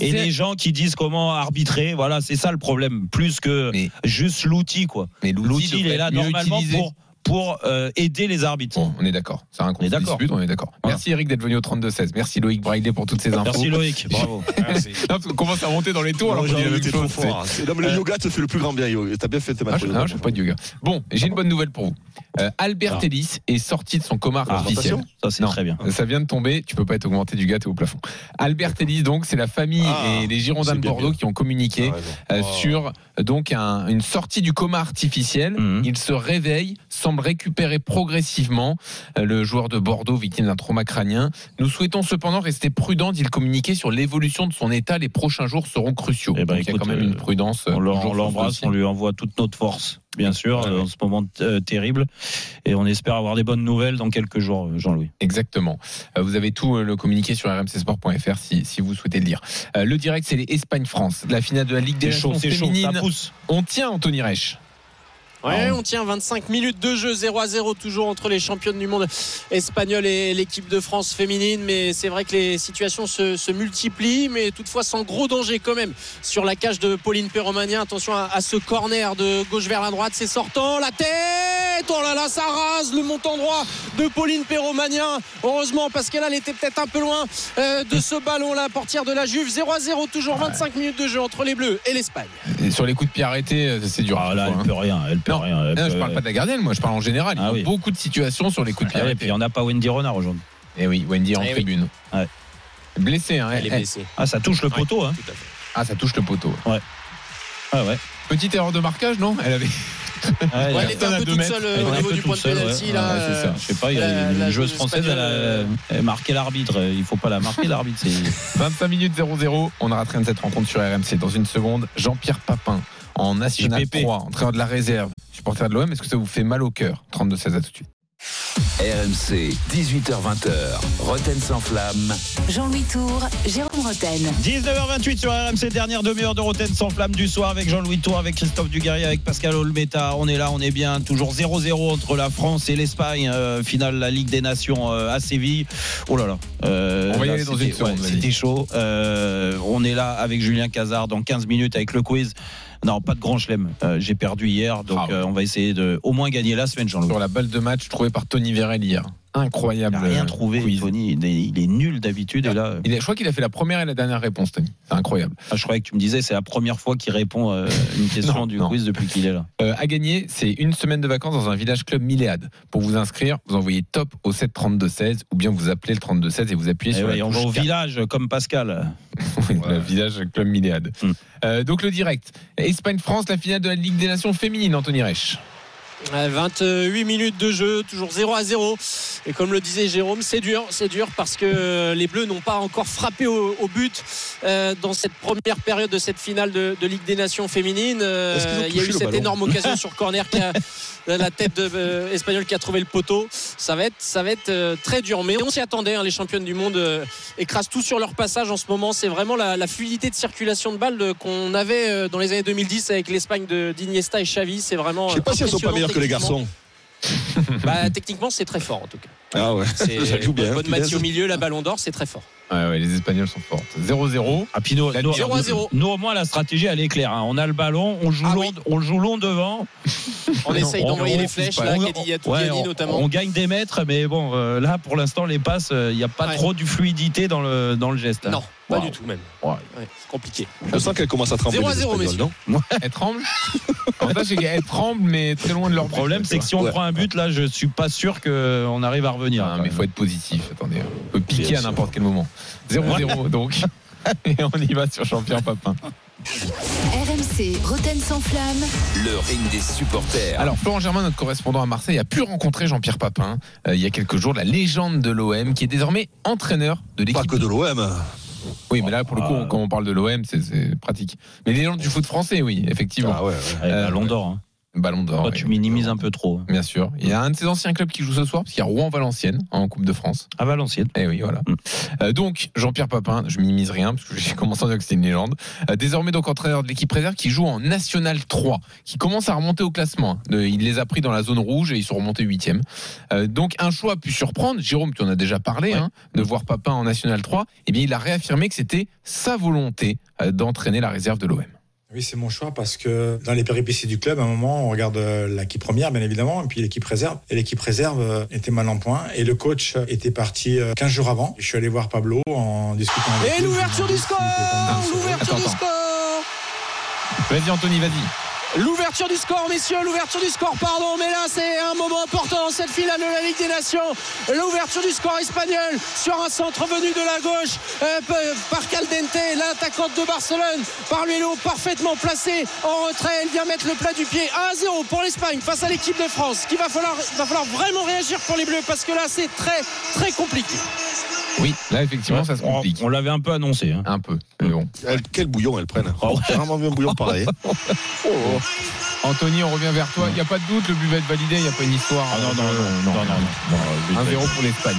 S3: Et les gens qui disent comment arbitrer, voilà, c'est ça le problème, plus que
S4: Mais-
S3: juste l'outil, quoi.
S4: Mais
S3: L'outil, il est là normalement pour, pour euh, aider les arbitres.
S4: Bon, on est d'accord. C'est un
S3: On est d'accord.
S4: dispute, on est d'accord.
S3: Voilà.
S4: Merci Eric d'être venu au 32-16. Merci Loïc Braillet pour toutes ces infos.
S3: Merci Loïc, bravo.
S4: Qu'on commence à monter dans les tours alors dit
S9: trop fort. Non, mais le yoga te fait le plus grand bien, Yo. T'as bien fait tes
S4: Ah,
S9: matchs.
S4: je, non, je fais pas de yoga. Bon, j'ai une bonne nouvelle pour vous. Euh, Albert
S3: Ah.
S4: Ellis est sorti de son coma
S3: Ah,
S4: artificiel.
S3: Ça, c'est très bien.
S4: Ça vient de tomber, tu peux pas être augmenté du gâteau au plafond. Albert Ellis, donc, c'est la famille
S9: Ah,
S4: et les Girondins de Bordeaux
S9: bien.
S4: qui ont communiqué euh, sur donc un- une sortie du coma artificiel.
S3: Mhm.
S4: Il se réveille, semble récupérer progressivement. Euh, Le joueur de Bordeaux, victime d'un trauma crânien. Nous souhaitons cependant rester prudents, dit le communiqué, sur l'évolution de son état. Les prochains jours seront cruciaux.
S3: Eh ben,
S4: donc il y a quand même
S3: euh,
S4: une prudence.
S3: On l'embrasse, on lui envoie toute notre force, bien sûr,
S4: Ouais, ouais.
S3: en ce moment euh, terrible. Et on espère avoir des bonnes nouvelles dans quelques jours, Jean-Louis.
S4: Exactement. Vous avez tout le communiqué sur rmcsport.fr si, si vous souhaitez le lire. Le direct, c'est les Espagne-France. La finale de la Ligue des Nations
S3: c'est chaud, ça
S4: féminines.
S3: pousse.
S4: On tient Anthony Reich.
S5: Ouais, on tient 25 minutes de jeu 0 à 0 toujours entre les championnes du monde espagnoles et l'équipe de France féminine mais c'est vrai que les situations se, se multiplient mais toutefois sans gros danger quand même sur la cage de Pauline Perromania attention à, à ce corner de gauche vers la droite c'est sortant la tête oh là là ça rase le montant droit de Pauline Perromania heureusement parce qu'elle elle était peut-être un peu loin euh, de ce ballon là portière de la Juve 0 à 0 toujours 25 minutes de jeu entre les Bleus et l'Espagne
S4: Et sur les coups de pied arrêtés, euh, c'est dur.
S3: Ah, là, elle
S4: hein.
S3: peut rien, elle peut
S4: Non,
S3: rien.
S4: Non, je
S3: peut-
S4: parle pas de la gardienne, moi je parle en général. Il y
S3: Ah
S4: a
S3: oui.
S4: beaucoup de situations sur les coups de pied
S3: Ah, et
S4: arrêtés.
S3: puis on n'a pas Wendy Renard aujourd'hui.
S4: Et oui, Wendy en
S5: Eh oui.
S4: tribune.
S3: Ouais.
S4: Blessée, hein.
S5: elle est blessée
S3: Ah, ça touche le poteau, hein.
S4: Ah, ça touche le poteau.
S3: Ah ouais.
S4: Petite erreur de marquage, non? Elle avait.
S5: Ouais,
S3: elle-
S5: était un
S4: à
S5: peu toute seule
S3: elle
S5: euh, au niveau du point de
S3: toute seule,
S5: penalty
S3: ouais.
S5: là
S3: Ouais,
S5: euh,
S3: ça. Je sais pas, il y a
S5: la-
S3: une
S5: la
S3: joueuse française, elle a elle a marqué l'arbitre. Il faut pas la marquer, l'arbitre. c'est-
S4: 25 minutes 0-0. On aura train de cette rencontre sur RMC. Dans une seconde, Jean-Pierre Papin en National
S3: JPP.
S4: 3, entraîneur de la réserve, supporter de l'OM. Est-ce que ça vous fait mal au cœur 32-16 à tout de suite.
S2: RMC, 18h20h. Roten sans flamme.
S1: Jean-Louis Tour, Jérôme Roten.
S3: 19h28 sur RMC, dernière demi-heure de Roten sans flamme du soir avec Jean-Louis Tour, avec Christophe Dugarry, avec Pascal Olmeta. On est là, on est bien. Toujours 0-0 entre la France et l'Espagne. Euh, finale la Ligue des Nations euh, à Séville. Oh là là. Euh,
S4: On va y
S3: là,
S4: aller dans
S3: c'était-
S4: une seconde,
S3: ouais. C'était chaud. Euh, on est là avec Julien Cazard dans 15 minutes avec le quiz. Non, pas de grand chelem. Euh, J'ai perdu hier, donc
S4: Ah ouais.
S3: euh, on va essayer de au moins gagner la semaine, Jean-Louis.
S4: Sur la balle de match trouvée par Tony Vérel hier. Incroyable.
S3: Il n'a rien
S4: euh,
S3: trouvé,
S4: quiz.
S3: Tony. Il est, il est nul d'habitude. Et là,
S4: Il est- je crois qu'il a fait la première et la dernière réponse, Tony. C'est incroyable.
S3: ah, je croyais que tu me disais c'est la première fois qu'il répond euh, une question
S4: Non,
S3: du
S4: non.
S3: quiz depuis qu'il est là.
S4: Euh, à gagner, c'est une semaine de vacances dans un village club Milléade. Pour vous inscrire, vous envoyez top au 7 32 16 ou bien vous appelez le 32 16 et vous appuyez
S3: Eh
S4: sur
S3: ouais,
S4: la
S3: on va au
S4: 4.
S3: village comme Pascal.
S4: Oui, le village club Milléade.
S3: Hmm.
S4: Euh, donc le direct. Espagne-France, la finale de la Ligue des Nations féminine, Anthony Reich.
S5: Ouais, 28 minutes de jeu, toujours 0 à 0. Et comme le disait Jérôme, c'est dur, c'est dur parce que les Bleus n'ont pas encore frappé au, au but euh, dans cette première période de cette finale de, de Ligue des Nations féminines. Euh, il y a eu cette énorme occasion sur corner qui a la tête de, euh, espagnole qui a trouvé le poteau. Ça va être, ça va être euh, très dur. Mais on s'y attendait. hein, les championnes du monde euh, écrasent tout sur leur passage en ce moment. C'est vraiment la, la fluidité de circulation de balles qu'on avait euh, dans les années 2010 avec l'Espagne d'Iniesta et Xavi. C'est vraiment.
S9: Je sais pas si elles sont pas
S5: impressionnant
S9: que les garçons.
S5: Bah, techniquement, c'est très fort en tout cas.
S9: Ah ouais.
S5: C'est
S9: Ça joue bien.
S5: bonne. Mathieu au milieu, la ballon d'or, c'est très fort.
S4: Ouais, ouais, les Espagnols sont fortes. 0-0.
S3: Ah, puis nous,
S4: La
S3: nous-
S5: 0 à 0.
S3: nous, au moins, la stratégie, elle est claire. hein. On a le ballon, on joue,
S5: Ah
S3: long,
S5: oui.
S3: on joue long devant.
S5: On essaye d'envoyer les flèches
S3: on-
S5: là,
S3: on-
S5: Kedi a tout
S3: ouais,
S5: gagné
S3: on-
S5: notamment.
S3: On gagne des mètres, mais bon, euh, là, pour l'instant, les passes, il n'y a pas
S5: Ouais.
S3: trop de fluidité dans le, dans le geste. hein.
S5: Non, pas
S3: Wow.
S5: du tout même.
S3: Ouais.
S5: Ouais, c'est compliqué.
S9: Je sens qu'elle commence à trembler.
S5: 0 à
S9: les
S5: 0,
S9: Espagnols,
S5: messieurs.
S9: non
S4: Elle tremble L'avantage, c'est qu'elle tremble, mais très loin de leur
S3: Le problème, c'est que si on
S9: Ouais.
S3: prend un but, là, je suis pas sûr qu'on arrive à revenir.
S4: Ah, mais il faut être positif. Attendez, on peut piquer
S9: Bien
S4: à n'importe quel moment. 0-0 donc. Et on y va sur Jean-Pierre Papin.
S1: RMC, Roten sans flamme.
S2: Le ring des supporters.
S4: Alors Florent Germain, notre correspondant à Marseille, a pu rencontrer Jean-Pierre Papin euh, il y a quelques jours, la légende de l'OM, qui est désormais entraîneur de
S9: Pas
S4: l'équipe.
S9: que de l'OM.
S4: Oui, mais là pour le coup,
S3: Ah.
S4: quand on parle de l'OM, c'est- pratique. Mais légende du foot français, oui, effectivement.
S9: Ah ouais, ouais.
S3: Avec
S4: Euh,
S3: hein.
S4: Ballon d'or.
S3: Toi,
S4: oui.
S3: tu minimises un peu trop.
S4: Bien sûr. Il y a un de ses anciens clubs qui joue ce soir, parce qu'il y a Rouen-Valenciennes en Coupe de France.
S3: À Valenciennes.
S4: Eh oui, voilà.
S3: Mm.
S4: Euh, donc, Jean-Pierre Papin, je minimise rien, parce que j'ai commencé à dire que c'était une légende. Euh, désormais, donc, entraîneur de l'équipe réserve qui joue en National 3, qui commence à remonter au classement. hein. De- il les a pris dans la zone rouge et ils sont remontés huitième. Euh, donc, un choix a pu surprendre. Jérôme, tu en as déjà parlé,
S3: Ouais.
S4: hein, de voir Papin en National 3. Eh bien, il a réaffirmé que c'était sa volonté d'entraîner la réserve de l'OM.
S12: Oui, c'est mon choix parce que dans les péripéties du club, à un moment, on regarde euh, l'équipe première, bien évidemment, et puis l'équipe réserve. Et l'équipe réserve euh, était mal en point. Et le coach était parti euh, 15 jours avant. Je suis allé voir Pablo en discutant avec
S5: Et
S12: lui.
S5: l'ouverture du score L'ouverture du score
S4: Vas-y, Anthony, vas-y.
S5: L'ouverture du score, messieurs, l'ouverture du score, pardon, mais là c'est un moment important dans cette finale de la Ligue des Nations. L'ouverture du score espagnol sur un centre venu de la gauche euh, par Caldente, l'attaquante de Barcelone. Parluelo parfaitement placé en retrait, elle vient mettre le plat du pied 1 à 0 pour l'Espagne face à l'équipe de France. Qui va falloir vraiment réagir pour les Bleus parce que là c'est très très compliqué.
S4: Oui, là, effectivement, ça se
S3: on
S4: complique.
S3: on l'avait un peu annoncé. hein.
S4: Un peu. Mais bon.
S9: Elle- quel bouillon elles prennent.
S3: Ah ouais.
S9: J'ai vraiment vu un bouillon pareil. Oh, oh.
S4: Anthony, on revient vers toi. Il n'y a pas de doute, le but va être validé, il n'y a pas une histoire.
S3: Ah non, non, non, non, non, non, non,
S4: 1-0 pour l'Espagne.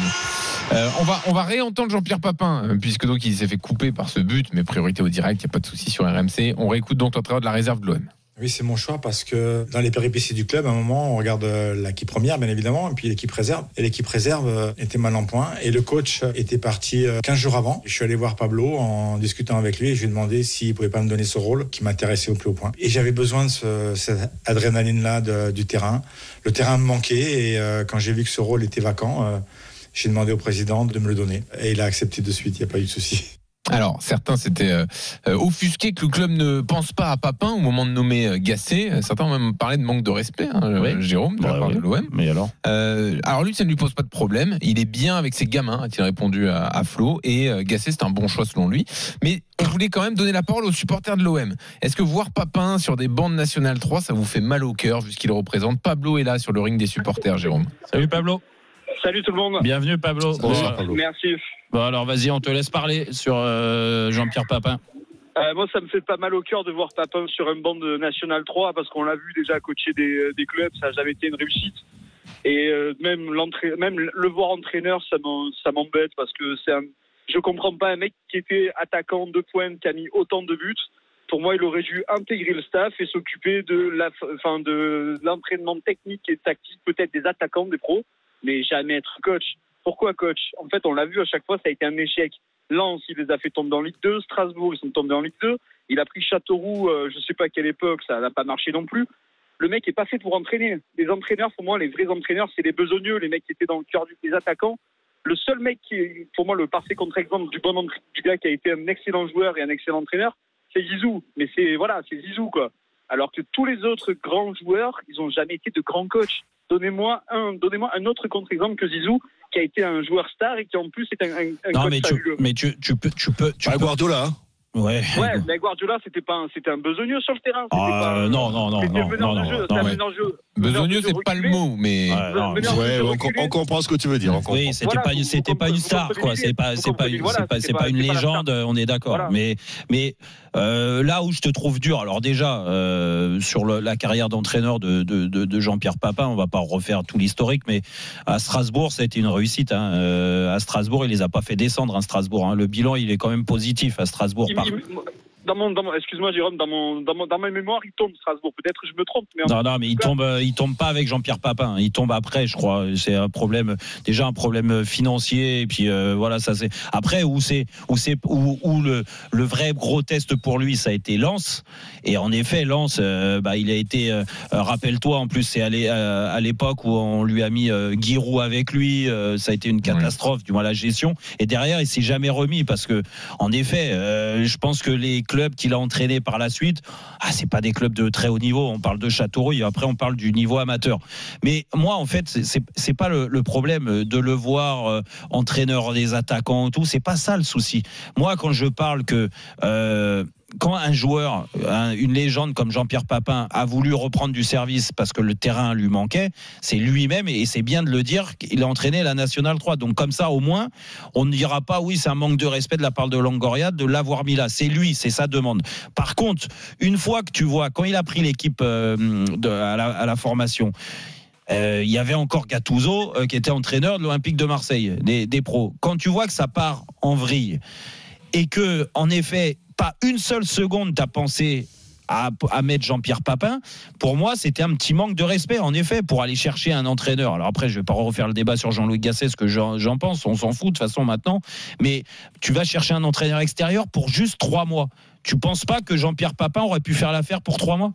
S4: Euh, on, va, on va réentendre Jean-Pierre Papin, euh, puisque donc il s'est fait couper par ce but, mais priorité au direct, il n'y a pas de souci sur RMC. On réécoute donc l'entraîneur de la réserve de l'OM.
S12: Oui, c'est mon choix parce que dans les péripéties du club, à un moment, on regarde euh, l'équipe première, bien évidemment, et puis l'équipe réserve. Et l'équipe réserve euh, était mal en point. Et le coach était parti euh, 15 jours avant. Je suis allé voir Pablo en discutant avec lui et je lui ai demandé s'il pouvait pas me donner ce rôle qui m'intéressait au plus haut point. Et j'avais besoin de ce- cette adrénaline-là du terrain. Le terrain me manquait et euh, quand j'ai vu que ce rôle était vacant, euh, j'ai demandé au président de me le donner. Et il a accepté de suite, il n'y a pas eu de souci.
S4: Alors, certains s'étaient euh, euh, offusqués que le club ne pense pas à Papin au moment de nommer euh, Gasset. Euh, Certains ont même parlé de manque de respect, hein,
S3: Oui.
S4: Jérôme, de la
S3: Ouais,
S4: part
S3: oui.
S4: de l'OM.
S3: Mais alors
S4: Euh, alors lui, ça ne lui pose pas de problème. Il est bien avec ses gamins, a-t-il répondu à, à Flo. Et euh, Gasset, c'est un bon choix selon lui. Mais on voulait quand même donner la parole aux supporters de l'OM. Est-ce que voir Papin sur des bandes nationales 3, ça vous fait mal au cœur vu ce qu'il représente Pablo est là sur le ring des supporters, Jérôme?
S3: Salut Pablo.
S6: Salut tout le monde.
S3: Bienvenue Pablo.
S9: Bonsoir,
S3: Bon,
S9: Pablo.
S6: Merci.
S3: bon, alors vas-y, on te laisse parler sur euh, Jean-Pierre Papin.
S6: Euh, moi, ça me fait pas mal au cœur de voir Papin sur une bande de National 3 parce qu'on l'a vu déjà coacher des, des clubs, ça n'a jamais été une réussite. Et euh, même, même le voir entraîneur, ça m'embête parce que c'est un, je comprends pas un mec qui était attaquant de pointe, qui a mis autant de buts. Pour moi, il aurait dû intégrer le staff et s'occuper de la, enfin, de l'entraînement technique et tactique, peut-être des attaquants, des pros, mais jamais être coach. Pourquoi coach? En fait, on l'a vu à chaque fois, ça a été un échec. Lens, il les a fait tomber en Ligue 2. Strasbourg, ils sont tombés en Ligue 2. Il a pris Châteauroux, euh, je sais pas à quelle époque, ça n'a pas marché non plus. Le mec est pas fait pour entraîner. Les entraîneurs, pour moi, les vrais entraîneurs, c'est les besogneux, les mecs qui étaient dans le cœur des attaquants. Le seul mec qui est, pour moi, le parfait contre-exemple du bon du gars qui a été un excellent joueur et un excellent entraîneur, c'est Zizou. Mais c'est, voilà, c'est Zizou, quoi. Alors que tous les autres grands joueurs, ils ont jamais été de grands coachs. Donnez-moi un, donnez-moi un autre contre-exemple que Zizou, qui a été un joueur star et qui en plus est un, un, un
S3: Non,
S6: coach
S3: mais tu, mais tu, tu peux. Tu peux tu peux-
S2: Guardiola. hein.
S3: Ouais.
S6: Ouais, mais Guardiola, c'était pas un, c'était un besogneux sur le terrain. C'était
S3: Ah,
S6: pas,
S3: non, non, non,
S6: c'était
S3: non, non,
S6: de
S3: non,
S6: jeu,
S3: non,
S6: c'était un
S3: ouais.
S6: meneur de jeu.
S4: Besogneux, c'est pas le mot, mais.
S3: Ouais, non,
S2: on, comprend ce que tu veux dire.
S3: Oui, c'était
S6: Voilà,
S3: pas une, c'était pas star, quoi. C'est pas,
S6: Vous
S3: c'est pas, une, c'est pas, légende. On est d'accord.
S6: Voilà.
S3: Mais, mais euh, là où je te trouve dur, alors déjà euh, sur le- la carrière d'entraîneur de, de, de, de Jean-Pierre Papin, on va pas refaire tout l'historique, mais à Strasbourg, ça a été une réussite. Hein. Euh, à Strasbourg, il les a pas fait descendre. Hein, Strasbourg. hein. Le bilan, il est quand même positif à Strasbourg.
S6: Il-
S3: Par-
S6: il- dans mon, dans mon- excuse-moi Jérôme, dans mon, dans mon, dans ma mémoire, il tombe Strasbourg. Peut-être que je me trompe, mais
S3: Non, non, mais il tombe, euh, il tombe pas avec Jean-Pierre Papin. Il tombe après, je crois. C'est un problème, déjà un problème financier. Et puis euh, voilà, ça c'est. Après, où c'est, où c'est, où, où le, le vrai gros test pour lui, ça a été Lens. Et en effet, Lens, euh, bah, il a été. euh, euh, Rappelle-toi, en plus, c'est à l'é- euh, à l'époque où on lui a mis euh, Giroud avec lui. euh, ça a été une catastrophe, du moins la gestion. Et derrière, il s'est jamais remis parce que, en effet, euh, je pense que les clubs qu'il a entraînés par la suite, ah, c'est pas des clubs de très haut niveau. On parle de Châteauroux, après on parle du niveau amateur. Mais moi, en fait, c'est- pas le, problème de le voir euh, entraîneur des attaquants tout. C'est pas ça le souci. Moi, quand je parle que euh, quand un joueur, un- une légende comme Jean-Pierre Papin a voulu reprendre du service parce que le terrain lui manquait, c'est lui-même et c'est bien de le dire qu'il a entraîné la nationale 3. Donc comme ça, au moins, on ne dira pas oui, c'est un manque de respect de la part de Longoria de l'avoir mis là. C'est lui, c'est sa demande. Par contre, une fois que tu vois, quand il a pris l'équipe euh, de- à, la, à la formation, euh, il y avait encore Gattuso euh, qui était entraîneur de l'Olympique de Marseille, des, des pros. Quand tu vois que ça part en vrille et que, en effet, pas une seule seconde t'as pensé à, à mettre Jean-Pierre Papin, pour moi, c'était un petit manque de respect, en effet, pour aller chercher un entraîneur. Alors après, je vais pas refaire le débat sur Jean-Louis Gasset, ce que j'en pense, on s'en fout de toute façon maintenant, mais tu vas chercher un entraîneur extérieur pour juste trois mois. Tu penses pas que Jean-Pierre Papin aurait pu faire l'affaire pour trois mois?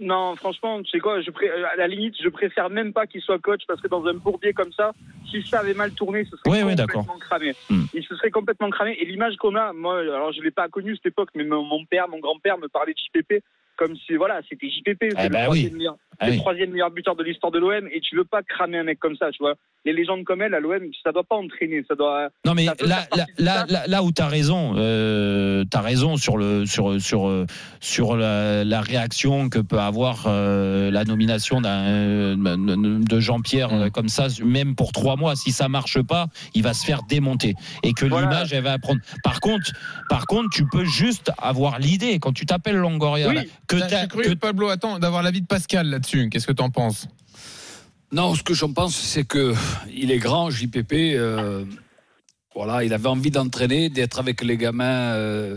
S6: Non, franchement, tu sais quoi, je pré- à la limite, je préfère même pas qu'il soit coach parce que dans un bourbier comme ça, si ça avait mal tourné, ce serait
S3: Oui,
S6: complètement cramé.
S3: Hmm.
S6: Il se serait complètement cramé. Et l'image qu'on a, moi, alors je l'ai pas connu cette époque, mais mon, mon père, mon grand-père me parlait de JPP comme si, voilà, c'était JPP, c'est
S3: Eh
S6: le,
S3: ben
S6: troisième
S3: oui.
S6: meilleur,
S3: Ah
S6: le
S3: oui.
S6: troisième meilleur buteur de l'histoire de l'OM. Et tu veux pas cramer un mec comme ça, tu vois. Les légendes comme elle, à l'OM, ça doit pas entraîner, ça doit.
S3: Non mais là, là, là,
S6: staff.
S3: là, là où tu as raison, euh, tu as raison sur, le, sur, sur, sur la, la réaction que peut avoir euh, la nomination d'un, euh, de Jean-Pierre euh, comme ça, même pour trois mois. Si ça marche pas, il va se faire démonter. Et que
S6: Voilà.
S3: l'image, elle va prendre. Par contre, par contre, tu peux juste avoir l'idée, quand tu t'appelles Longoria,
S6: Oui.
S3: Que
S4: J'ai
S3: t'as-
S4: cru,
S3: que
S4: Pablo, attends, d'avoir l'avis de Pascal là-dessus. Qu'est-ce que tu en penses?
S10: Non, ce que j'en pense, c'est que il est grand, JPP. euh, voilà, il avait envie d'entraîner, d'être avec les gamins, euh,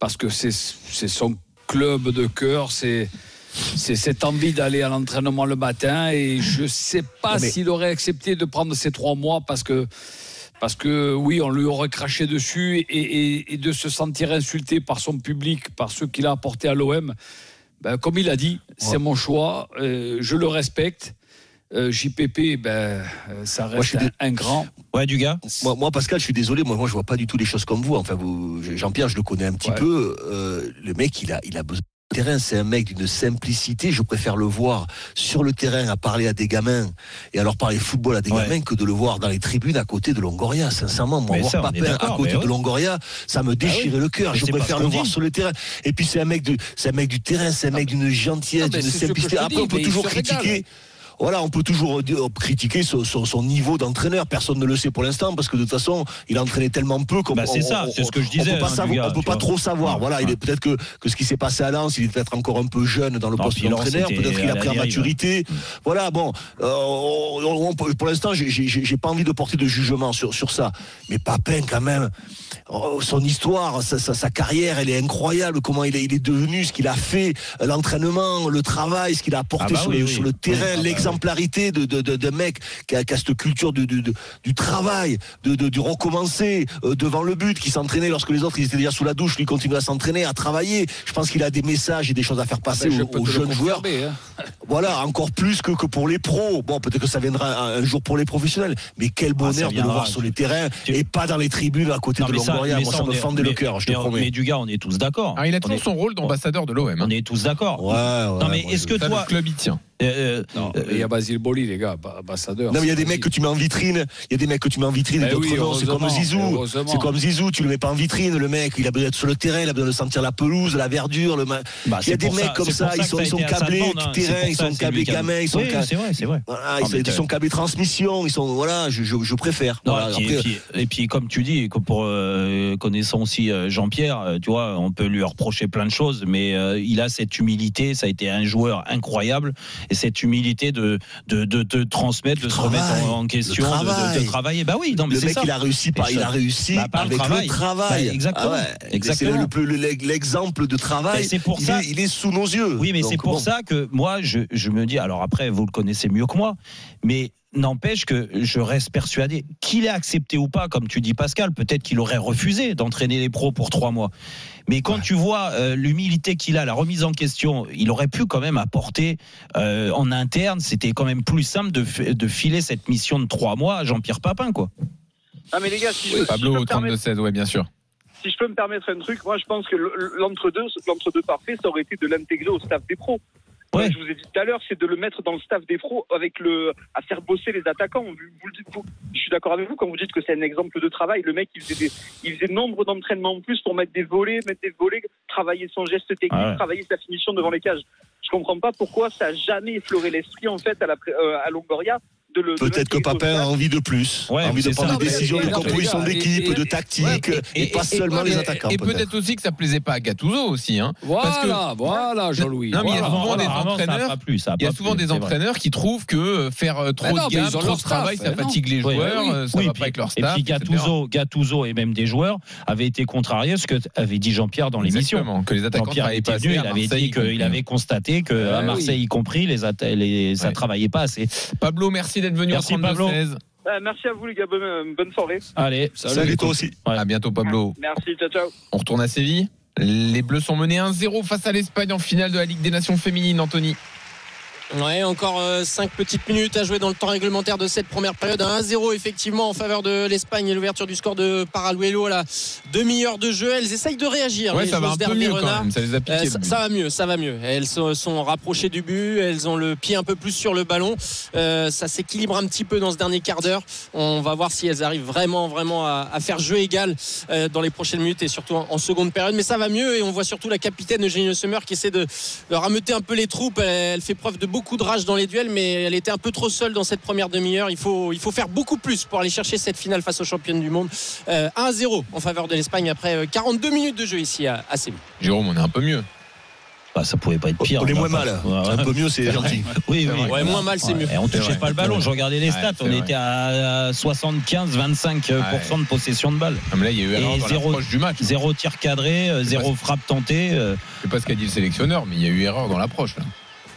S10: parce que c'est son club de cœur, c'est c'est cette envie d'aller à l'entraînement le matin. Et je sais pas s'il aurait accepté de prendre ces trois mois parce que. Parce que oui, on lui aurait craché dessus et, et- et de se sentir insulté par son public, par ceux qu'il a apporté à l'OM. Ben, comme il a dit, c'est mon choix, euh, je le respecte. Euh, JPP, ben, euh, ça
S9: Moi, je suis
S10: reste
S9: dé-
S10: un, un grand.
S3: Ouais, du gars
S9: Moi, moi, Pascal, je suis désolé, moi, moi je vois pas du tout les choses comme vous. Enfin, vous, Jean-Pierre, je le connais un petit
S10: Ouais.
S9: peu. Euh, le mec, il a, il a besoin de terrain. C'est un mec d'une simplicité. Je préfère le voir sur le terrain à parler à des gamins et leur parler football à des
S3: Ouais.
S9: gamins que de le voir dans les tribunes à côté de Longoria. Sincèrement, moi,
S3: Mais
S9: voir
S3: ça,
S9: Papin à côté de
S3: oui.
S9: Longoria, ça me déchirait le cœur. Je préfère le voir sur le terrain. Et puis, c'est un mec un mec du terrain, c'est un mec d'une gentillesse, d'une simplicité. Après, on peut toujours
S10: régale.
S9: Voilà, on peut toujours dire- critiquer son, son- son niveau d'entraîneur. Personne ne le sait pour l'instant parce que de toute façon, il a entraîné tellement peu qu'on
S3: Bah, c'est
S9: on-
S3: ça,
S9: on-
S3: c'est ce que je
S9: on
S3: disais,
S9: peut pas
S3: hein,
S9: savoir-
S3: du gars,
S9: on peut pas trop savoir. Voilà, il est peut-être que, que ce qui s'est passé à Lens, il est peut-être encore un peu jeune dans le
S3: Non,
S9: poste d'entraîneur. Peut-être qu'il a pris en maturité. Voilà, bon, euh, on- on- pour l'instant, j'ai- pas envie de porter de jugement sur, sur ça. Mais Papin, quand même, oh, son histoire, sa, sa- sa carrière, elle est incroyable. Comment il est, il est devenu, ce qu'il a fait, euh, l'entraînement, le travail, ce qu'il a apporté
S3: Ah bah
S9: sur,
S3: oui,
S9: le,
S3: oui.
S9: sur le terrain,
S3: Oui, ah
S9: l'exemplarité de, de, de, de mec qui a, qui a cette culture du, du, du- du travail, de, de, du recommencer euh, devant le but, qui s'entraînait lorsque les autres ils étaient déjà sous la douche, lui il continue à s'entraîner, à travailler. Je pense qu'il a des messages et des choses à faire passer
S10: Ben, je
S9: aux, jeunes joueurs.
S10: hein.
S9: Voilà, encore plus que, que pour les pros. Bon, peut-être que ça viendra un, un jour pour les professionnels, mais quel
S3: Ah, ça
S9: bonheur de le voir sur les terrains et pas dans les tribunes à côté
S3: Non,
S9: de
S3: ça-
S9: Longoria.
S3: mais
S9: Moi,
S3: ça,
S9: ça me
S3: est-
S9: fendait le cœur, je te
S3: mais-
S9: promets.
S3: Mais du gars, on est tous d'accord.
S4: Alors, il a toujours
S3: est-
S4: son rôle d'ambassadeur de l'OM.
S3: On est tous d'accord.
S9: Ouais, ouais,
S3: Non, mais
S9: moi,
S3: est-ce que
S4: Ça,
S3: toi.
S4: le club y tient.
S3: Euh,
S10: Non,
S3: euh,
S10: il y a Basile Boli, les gars, ambassadeur.
S9: Non, mais il y a des mecs que tu mets en vitrine. Il y a des mecs que tu mets en vitrine
S10: Eh
S9: d'autres
S10: oui.
S9: C'est comme Zizou. C'est comme Zizou. Tu le mets pas en vitrine. Le mec, il a besoin d'être sur le terrain. Il a besoin de sentir la pelouse, la verdure. Le ma-
S3: bah,
S9: il y a des mecs
S3: ça-
S9: comme ça. Ils sont, ils sont câblés
S3: demande, hein.
S9: Terrain. Ils
S3: ça,
S9: sont câblés gamins. Ils sont
S3: Oui, c'est vrai.
S9: Voilà, ils sont- ils câblés transmission. Ils sont voilà. Je, je, je préfère.
S3: Non,
S9: Voilà,
S3: et, puis,
S9: après-
S3: et puis- et puis, comme tu dis, pour euh, connaissant aussi euh, Jean-Pierre, euh, tu vois, on peut lui reprocher plein de choses, mais euh, il a cette humilité. Ça a été un joueur incroyable, et cette humilité de de, de, de transmettre, de se remettre en, en question, de- de, de,
S9: travail.
S3: travailler. Bah oui, non, mais
S9: le mec,
S3: ça.
S9: il a réussi, par, il a réussi
S3: bah,
S9: avec
S3: travail.
S9: le travail.
S3: Bah, exactement.
S9: Ah ouais.
S3: Exactement.
S9: C'est le plus- le- l'exemple de travail.
S3: Et c'est pour
S9: il,
S3: ça-
S9: est, il est sous nos yeux.
S3: Oui, mais c'est pour
S9: bon.
S3: ça que moi, je, je me dis, alors après, vous le connaissez mieux que moi, mais n'empêche que je reste persuadé qu'il ait accepté ou pas, comme tu dis Pascal, peut-être qu'il aurait refusé d'entraîner les pros pour trois mois. Mais quand tu vois euh, l'humilité qu'il a, la remise en question, il aurait pu quand même apporter euh, en interne, c'était quand même plus simple de, f- de filer cette mission de trois mois à Jean-Pierre Papin, quoi.
S6: Ah mais les gars, si je, si
S4: Pablo,
S6: me permettre,
S4: 32-16, ouais, bien sûr.
S6: si je peux me permettre un truc, moi je pense que le- l'entre-deux, l'entre-deux parfait, ça aurait été de l'intégrer au staff des pros.
S3: Ouais.
S6: Je vous ai dit tout à l'heure, c'est de le mettre dans le staff des pros avec le à faire bosser les attaquants. Vous, vous le dites, vous- je suis d'accord avec vous quand vous dites que c'est un exemple de travail. Le mec, il faisait, des, il faisait nombre d'entraînements en plus pour mettre des volets, mettre des volets, travailler son geste technique,
S3: Ah ouais.
S6: travailler sa finition devant les cages. Je comprends pas pourquoi ça a jamais effleuré l'esprit en fait à, la, euh, à Longoria
S9: Peut-être que Papin a envie de plus,
S3: Ouais,
S9: a envie de prendre
S3: ça.
S9: des décisions, de composition d'équipe,
S10: et-
S9: de tactique,
S3: Ouais,
S9: et,
S3: et-
S9: pas
S3: et-
S9: seulement
S4: Et-
S9: les attaquants.
S4: Et peut-être aussi que ça plaisait pas à Gattuso aussi. Hein. Parce que-
S10: Voilà, voilà, Jean-Louis.
S4: Non, mais il y a
S10: Voilà.
S4: souvent des entraîneurs- Il y a souvent des entraîneurs qui trouvent que euh, faire euh, trop de gamme, trop
S10: leur
S4: de travail, ça fatigue les joueurs,
S10: oui.
S4: euh, ça va
S3: puis-
S4: pas avec leur
S3: Et
S4: staff.
S3: puis
S4: etc.
S3: Gattuso, Gattuso et même des joueurs avaient été contrariés à ce que avait dit Jean-Pierre dans l'émission.
S4: Exactement, que les attaquants
S3: Jean-Pierre était
S4: pas
S3: venu, il avait
S4: Marseille,
S3: dit qu'il avait constaté que à
S10: oui.
S3: Marseille y compris, les, ça travaillait pas assez.
S4: Pablo, merci d'être venu
S3: Merci,
S4: en 32-16.
S6: Euh, merci à vous les gars, bonne, euh, bonne soirée.
S3: Allez,
S9: Salut toi aussi.
S3: Ouais.
S4: À bientôt, Pablo.
S6: Merci, ciao ciao.
S4: On retourne à Séville. Les Bleus sont menés 1-0 face à l'Espagne en finale de la Ligue des Nations féminines, Anthony.
S5: Ouais, encore 5 petites minutes à jouer dans le temps réglementaire de cette première période. Un 1-0 effectivement en faveur de l'Espagne et l'ouverture du score de Paraluelo à la demi-heure de jeu. Elles essayent de réagir.
S4: Ouais, ça va un peu mieux
S5: Renard.
S4: quand même. Ça les a
S5: Euh, ça, va mieux, ça va mieux. Elles sont rapprochées du but, elles ont le pied un peu plus sur le ballon. Euh, ça s'équilibre un petit peu dans ce dernier quart d'heure. On va voir si elles arrivent vraiment, vraiment à, à faire jeu égal euh, dans les prochaines minutes et surtout en, en seconde période. Mais ça va mieux et on voit surtout la capitaine Eugénie Sommer qui essaie de, de rameuter un peu les troupes. Elle, elle fait preuve de beaucoup de rage dans les duels, mais elle était un peu trop seule dans cette première demi-heure. Il faut, il faut faire beaucoup plus pour aller chercher cette finale face aux championnes du monde. Euh, 1-0 en faveur de l'Espagne après euh, 42 minutes de jeu ici à, à Séville.
S4: Jérôme, on est un peu mieux.
S3: Bah, ça pouvait pas être pire.
S9: On est
S3: va
S9: moins mal.
S3: Ouais,
S9: Un peu mieux, c'est gentil.
S3: Oui, oui.
S5: Ouais, moins mal, c'est mieux.
S3: Et on touchait pas le ballon. Je regardais les stats. on
S4: vrai.
S3: était à 75-25% de possession de balle.
S4: Mais là, il y a eu erreur dans
S3: zéro-
S4: l'approche du match.
S3: Zéro tir cadré, euh, zéro frappe tentée. euh,
S4: Je sais pas ce qu'a dit le sélectionneur, mais il y a eu erreur dans l'approche. là.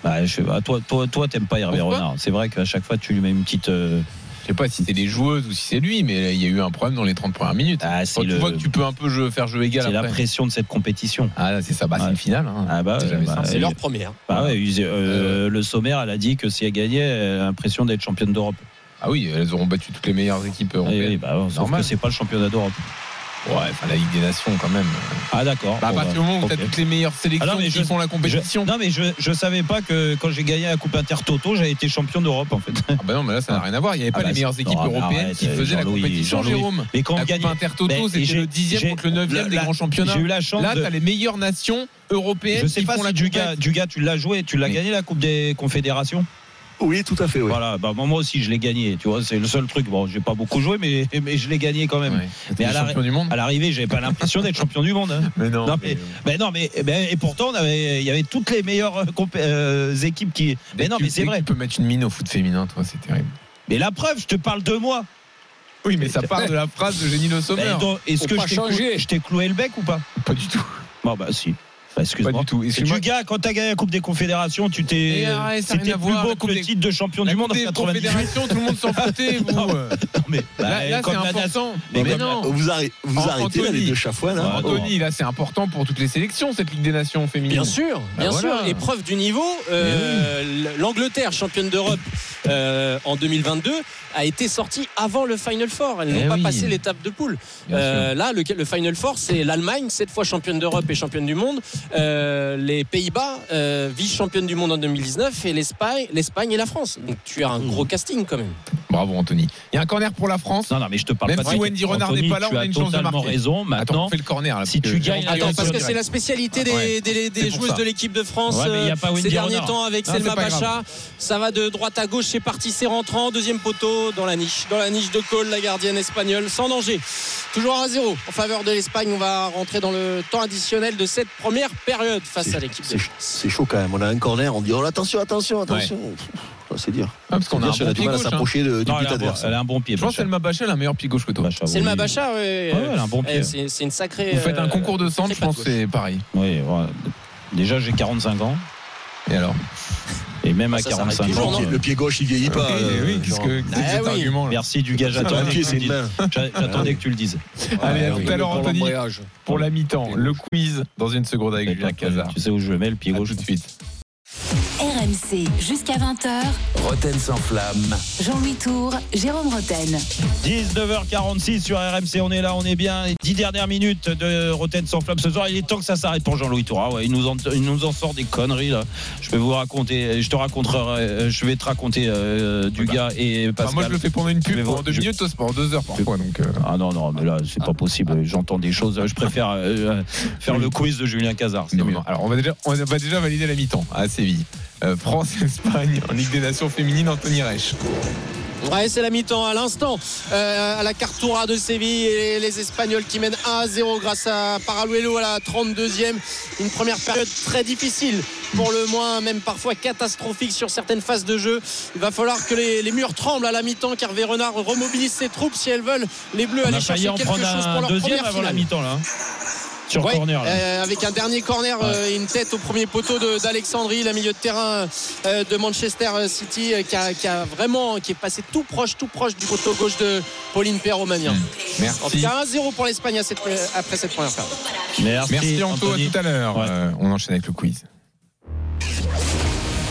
S3: Bah, je sais pas, toi, toi, toi, t'aimes pas Hervé Renard. C'est vrai qu'à chaque fois, tu lui mets une petite. euh,
S4: Je sais pas si c'est les joueuses ou si c'est lui, mais il y a eu un problème dans les 30 premières minutes.
S3: Ah,
S4: Quand tu
S3: le-
S4: vois que tu peux un peu jeu- faire jeu égal
S3: c'est la
S4: après.
S3: pression de cette compétition.
S4: Ah, c'est ça, bah, c'est
S3: Ouais.
S4: une finale. hein.
S3: Ah bah,
S4: C'est jamais
S3: bah,
S4: ça.
S5: C'est
S3: et-
S5: leur première.
S3: Bah ouais, ils- euh, le sommaire, elle a dit que si elle gagnait, elle a l'impression d'être championne d'Europe.
S4: Ah oui, elles auront battu toutes les meilleures équipes
S3: Oui,
S4: européennes.
S3: oui, bah, sauf
S4: Normal.
S3: que c'est pas le championnat d'Europe.
S4: Ouais, enfin, la Ligue des Nations quand même.
S3: Ah d'accord.
S4: Bah, à partir
S3: bah,
S4: du moment où tu as toutes les meilleures sélections
S3: Ah non, mais
S4: qui
S3: je-
S4: font la compétition.
S3: Je- non mais je je savais pas que quand j'ai gagné la Coupe Intertoto, j'avais été champion d'Europe en fait.
S4: Ah bah non, mais là, ça n'a rien à voir. Il n'y avait
S3: Ah
S4: pas
S3: bah,
S4: les meilleures
S3: c'est-
S4: équipes
S3: non,
S4: européennes
S3: arrête,
S4: qui faisaient la compétition. Jérôme.
S3: Mais quand on
S4: La
S3: gagne,
S4: Coupe Intertoto,
S3: Ben,
S4: c'était le dixième contre le neuvième des
S3: la-
S4: grands championnats.
S3: J'ai eu la chance
S4: Là,
S3: de-
S4: tu as les meilleures nations européennes
S3: Je sais
S4: qui
S3: pas
S4: font
S3: si
S4: la compète.
S3: Dugas, tu l'as joué, tu l'as gagné la Coupe des Confédérations?
S9: Oui, tout à fait. Oui.
S3: Voilà, bah, moi aussi je l'ai gagné, tu vois, c'est le seul truc. Bon, j'ai pas beaucoup joué, mais, mais je l'ai gagné quand même. Mais à la-
S4: du monde
S3: À l'arrivée, j'avais pas l'impression d'être champion du monde. hein.
S4: Mais non.
S3: Non, mais, non, mais et pourtant, on avait, il y avait toutes les meilleures euh, euh, équipes qui. Mais non,
S4: tu-
S3: mais c'est vrai.
S4: Tu peux mettre une mine au foot féminin, toi, c'est terrible.
S3: Mais la preuve, je te parle de moi.
S4: Oui, mais ça part de la phrase de Génie Le Sommer.
S3: Ben, donc, Est-ce que je t'ai cloué le bec ou pas?
S4: Pas du tout.
S3: Bon, bah si. Bah,
S4: Pas
S3: excuse-moi.
S4: du tout.
S3: Du gars, quand t'as gagné la Coupe des Confédérations, tu t'es. C'était plus
S4: voir,
S3: beau que le titre de champion
S4: La
S3: du monde
S4: Coupe
S3: en
S4: des
S3: 98.
S4: Confédérations, tout le monde s'en foutait, vous.
S3: Non.
S4: euh.
S3: Non, mais, bah,
S4: Là, là, c'est
S3: comme la nation-
S4: important.
S3: Mais.
S9: Vous, arrêtez, vous là,
S4: Anthony.
S9: les deux chafouins. Là.
S4: Anthony, là, c'est important pour toutes les sélections, cette Ligue des Nations féminine.
S5: Bien sûr, bien
S4: Bah
S5: sûr.
S4: voilà.
S5: Épreuve du niveau. Euh, L'Angleterre, championne d'Europe euh, en 2022, a été sortie avant le Final Four. Elles n'ont
S4: Eh
S5: pas
S4: oui.
S5: passé l'étape de poule.
S4: Bien
S5: Euh, là, le, le Final Four, c'est l'Allemagne, cette fois championne d'Europe et championne du monde. Euh, les Pays-Bas, euh, vice-championne du monde en 2019, et l'Espagne, l'Espagne et la France. Donc tu as un gros casting quand même.
S4: Bravo, Anthony. Il y a un corner pour la France.
S3: Non, non, mais je te parle
S4: Même
S3: pas
S4: si Wendy Renard n'est pas là,
S3: tu
S4: on a
S3: as
S4: une chance de
S3: totalement
S4: marquer.
S3: raison.
S4: Attends,
S3: Maintenant,
S4: on fait le corner là.
S3: si
S4: parce
S3: tu
S4: que
S3: gagnes la
S5: Attends, parce que c'est la spécialité des,
S4: Ouais.
S5: des- des
S4: C'est pour
S5: joueuses
S4: ça.
S5: de l'équipe de France
S3: Ouais, mais il y a pas
S5: euh,
S3: Wendy
S5: ces derniers
S3: Renard.
S5: temps avec
S4: Non,
S5: Selma. Bacha. Ça va de droite à gauche, c'est parti, c'est rentrant. Deuxième poteau dans la niche. Dans la niche de Cole, la gardienne espagnole, sans danger. Toujours 1 à 0 en faveur de l'Espagne. On va rentrer dans le temps additionnel de cette première période face à l'équipe de
S9: C'est
S5: France.
S9: c'est chaud quand même. On a un corner, on dit oh, attention, attention, attention. C'est dur.
S4: Ah, parce qu'on a un bon
S9: du
S4: pied
S9: mal à
S4: gauche. hein.
S9: s'approcher de- du
S3: Non,
S9: but
S3: elle, a un bon,
S9: adverse.
S3: elle a un bon pied.
S4: Je pense
S3: Bacha.
S4: qu'Elma Bacha elle a un meilleur pied gauche que toi.
S3: Bacha, oui.
S5: Selma Bacha, ouais,
S3: Ouais, elle a un bon pied.
S5: euh, c'est c'est une sacrée.
S4: Vous faites un
S5: euh,
S4: concours de centre, je pense que c'est pareil.
S3: Oui. Déjà, j'ai 45 ans.
S4: Et alors?
S3: Et même à
S5: Ça s'arrête
S3: 45
S5: toujours,
S3: ans.
S5: non
S9: Le pied-
S3: euh,
S9: Le pied gauche, il vieillit pas.
S4: Eh
S9: euh,
S4: Oui, qu'est-ce
S9: genre.
S4: que
S5: Ah
S4: cet
S5: oui.
S4: argument
S3: Merci du
S9: un
S3: J'attendais que tu le dises.
S9: main.
S3: J'a- J'attendais que tu le dises.
S4: Allez, à
S10: Ouais,
S4: tout à l'heure, Anthony, pour la mi-temps. Le quiz dans une seconde avec Julien Cazard.
S3: Tu sais où je le mets, le pied gauche
S4: tout de suite.
S1: RMC jusqu'à 20h.
S2: Roten sans flamme.
S1: Jean-Louis Tour, Jérôme Roten.
S3: 19h46 sur RMC, on est là, on est bien. Les 10 dernières minutes de Roten sans flamme ce soir. Il est temps que ça s'arrête pour Jean-Louis Toura. Ouais, il, nous en, il nous en sort des conneries là. Je vais vous raconter, je te raconterai, euh, je vais te raconter euh, du
S4: bah.
S3: gars et
S4: Enfin,
S3: Pascal.
S4: moi, je le fais pendant une pub pendant deux
S3: je-
S4: minutes, pendant deux heures parfois. Donc, euh,
S3: Ah non, non, mais là, c'est pas possible. J'entends des choses. Je préfère euh, faire le quiz de Julien Cazard. C'est
S4: non,
S3: mieux.
S4: non. Alors, on va déjà, on va déjà valider la mi-temps à Séville. Euh, France-Espagne en Ligue des Nations féminine, Anthony Reich.
S5: Ouais, c'est la mi-temps à l'instant euh, à la Cartoura de Séville et les Espagnols qui mènent 1 à 0 grâce à Paraluelo à la 32e. Une première période très difficile, pour le moins même parfois catastrophique sur certaines phases de jeu. Il va falloir que les, les murs tremblent à la mi-temps car Renard remobilise ses troupes si elles veulent les Bleus
S3: On
S5: aller chercher quelque chose pour leur
S3: deuxième
S5: première
S3: avant la mi-temps là. Sur
S5: Ouais,
S3: corner. là.
S5: euh, avec un dernier corner euh, et une tête au premier poteau de- d'Alexandrie, la milieu de terrain euh, de Manchester City euh, qui, a, qui a vraiment qui est passé tout proche, tout proche du poteau gauche de Pauline Perromania. En tout
S4: Merci.
S5: cas, 1-0 pour l'Espagne cette- après cette première période.
S3: Merci,
S4: Merci Anto, à tout à l'heure.
S3: Ouais.
S4: Euh, on enchaîne avec le quiz.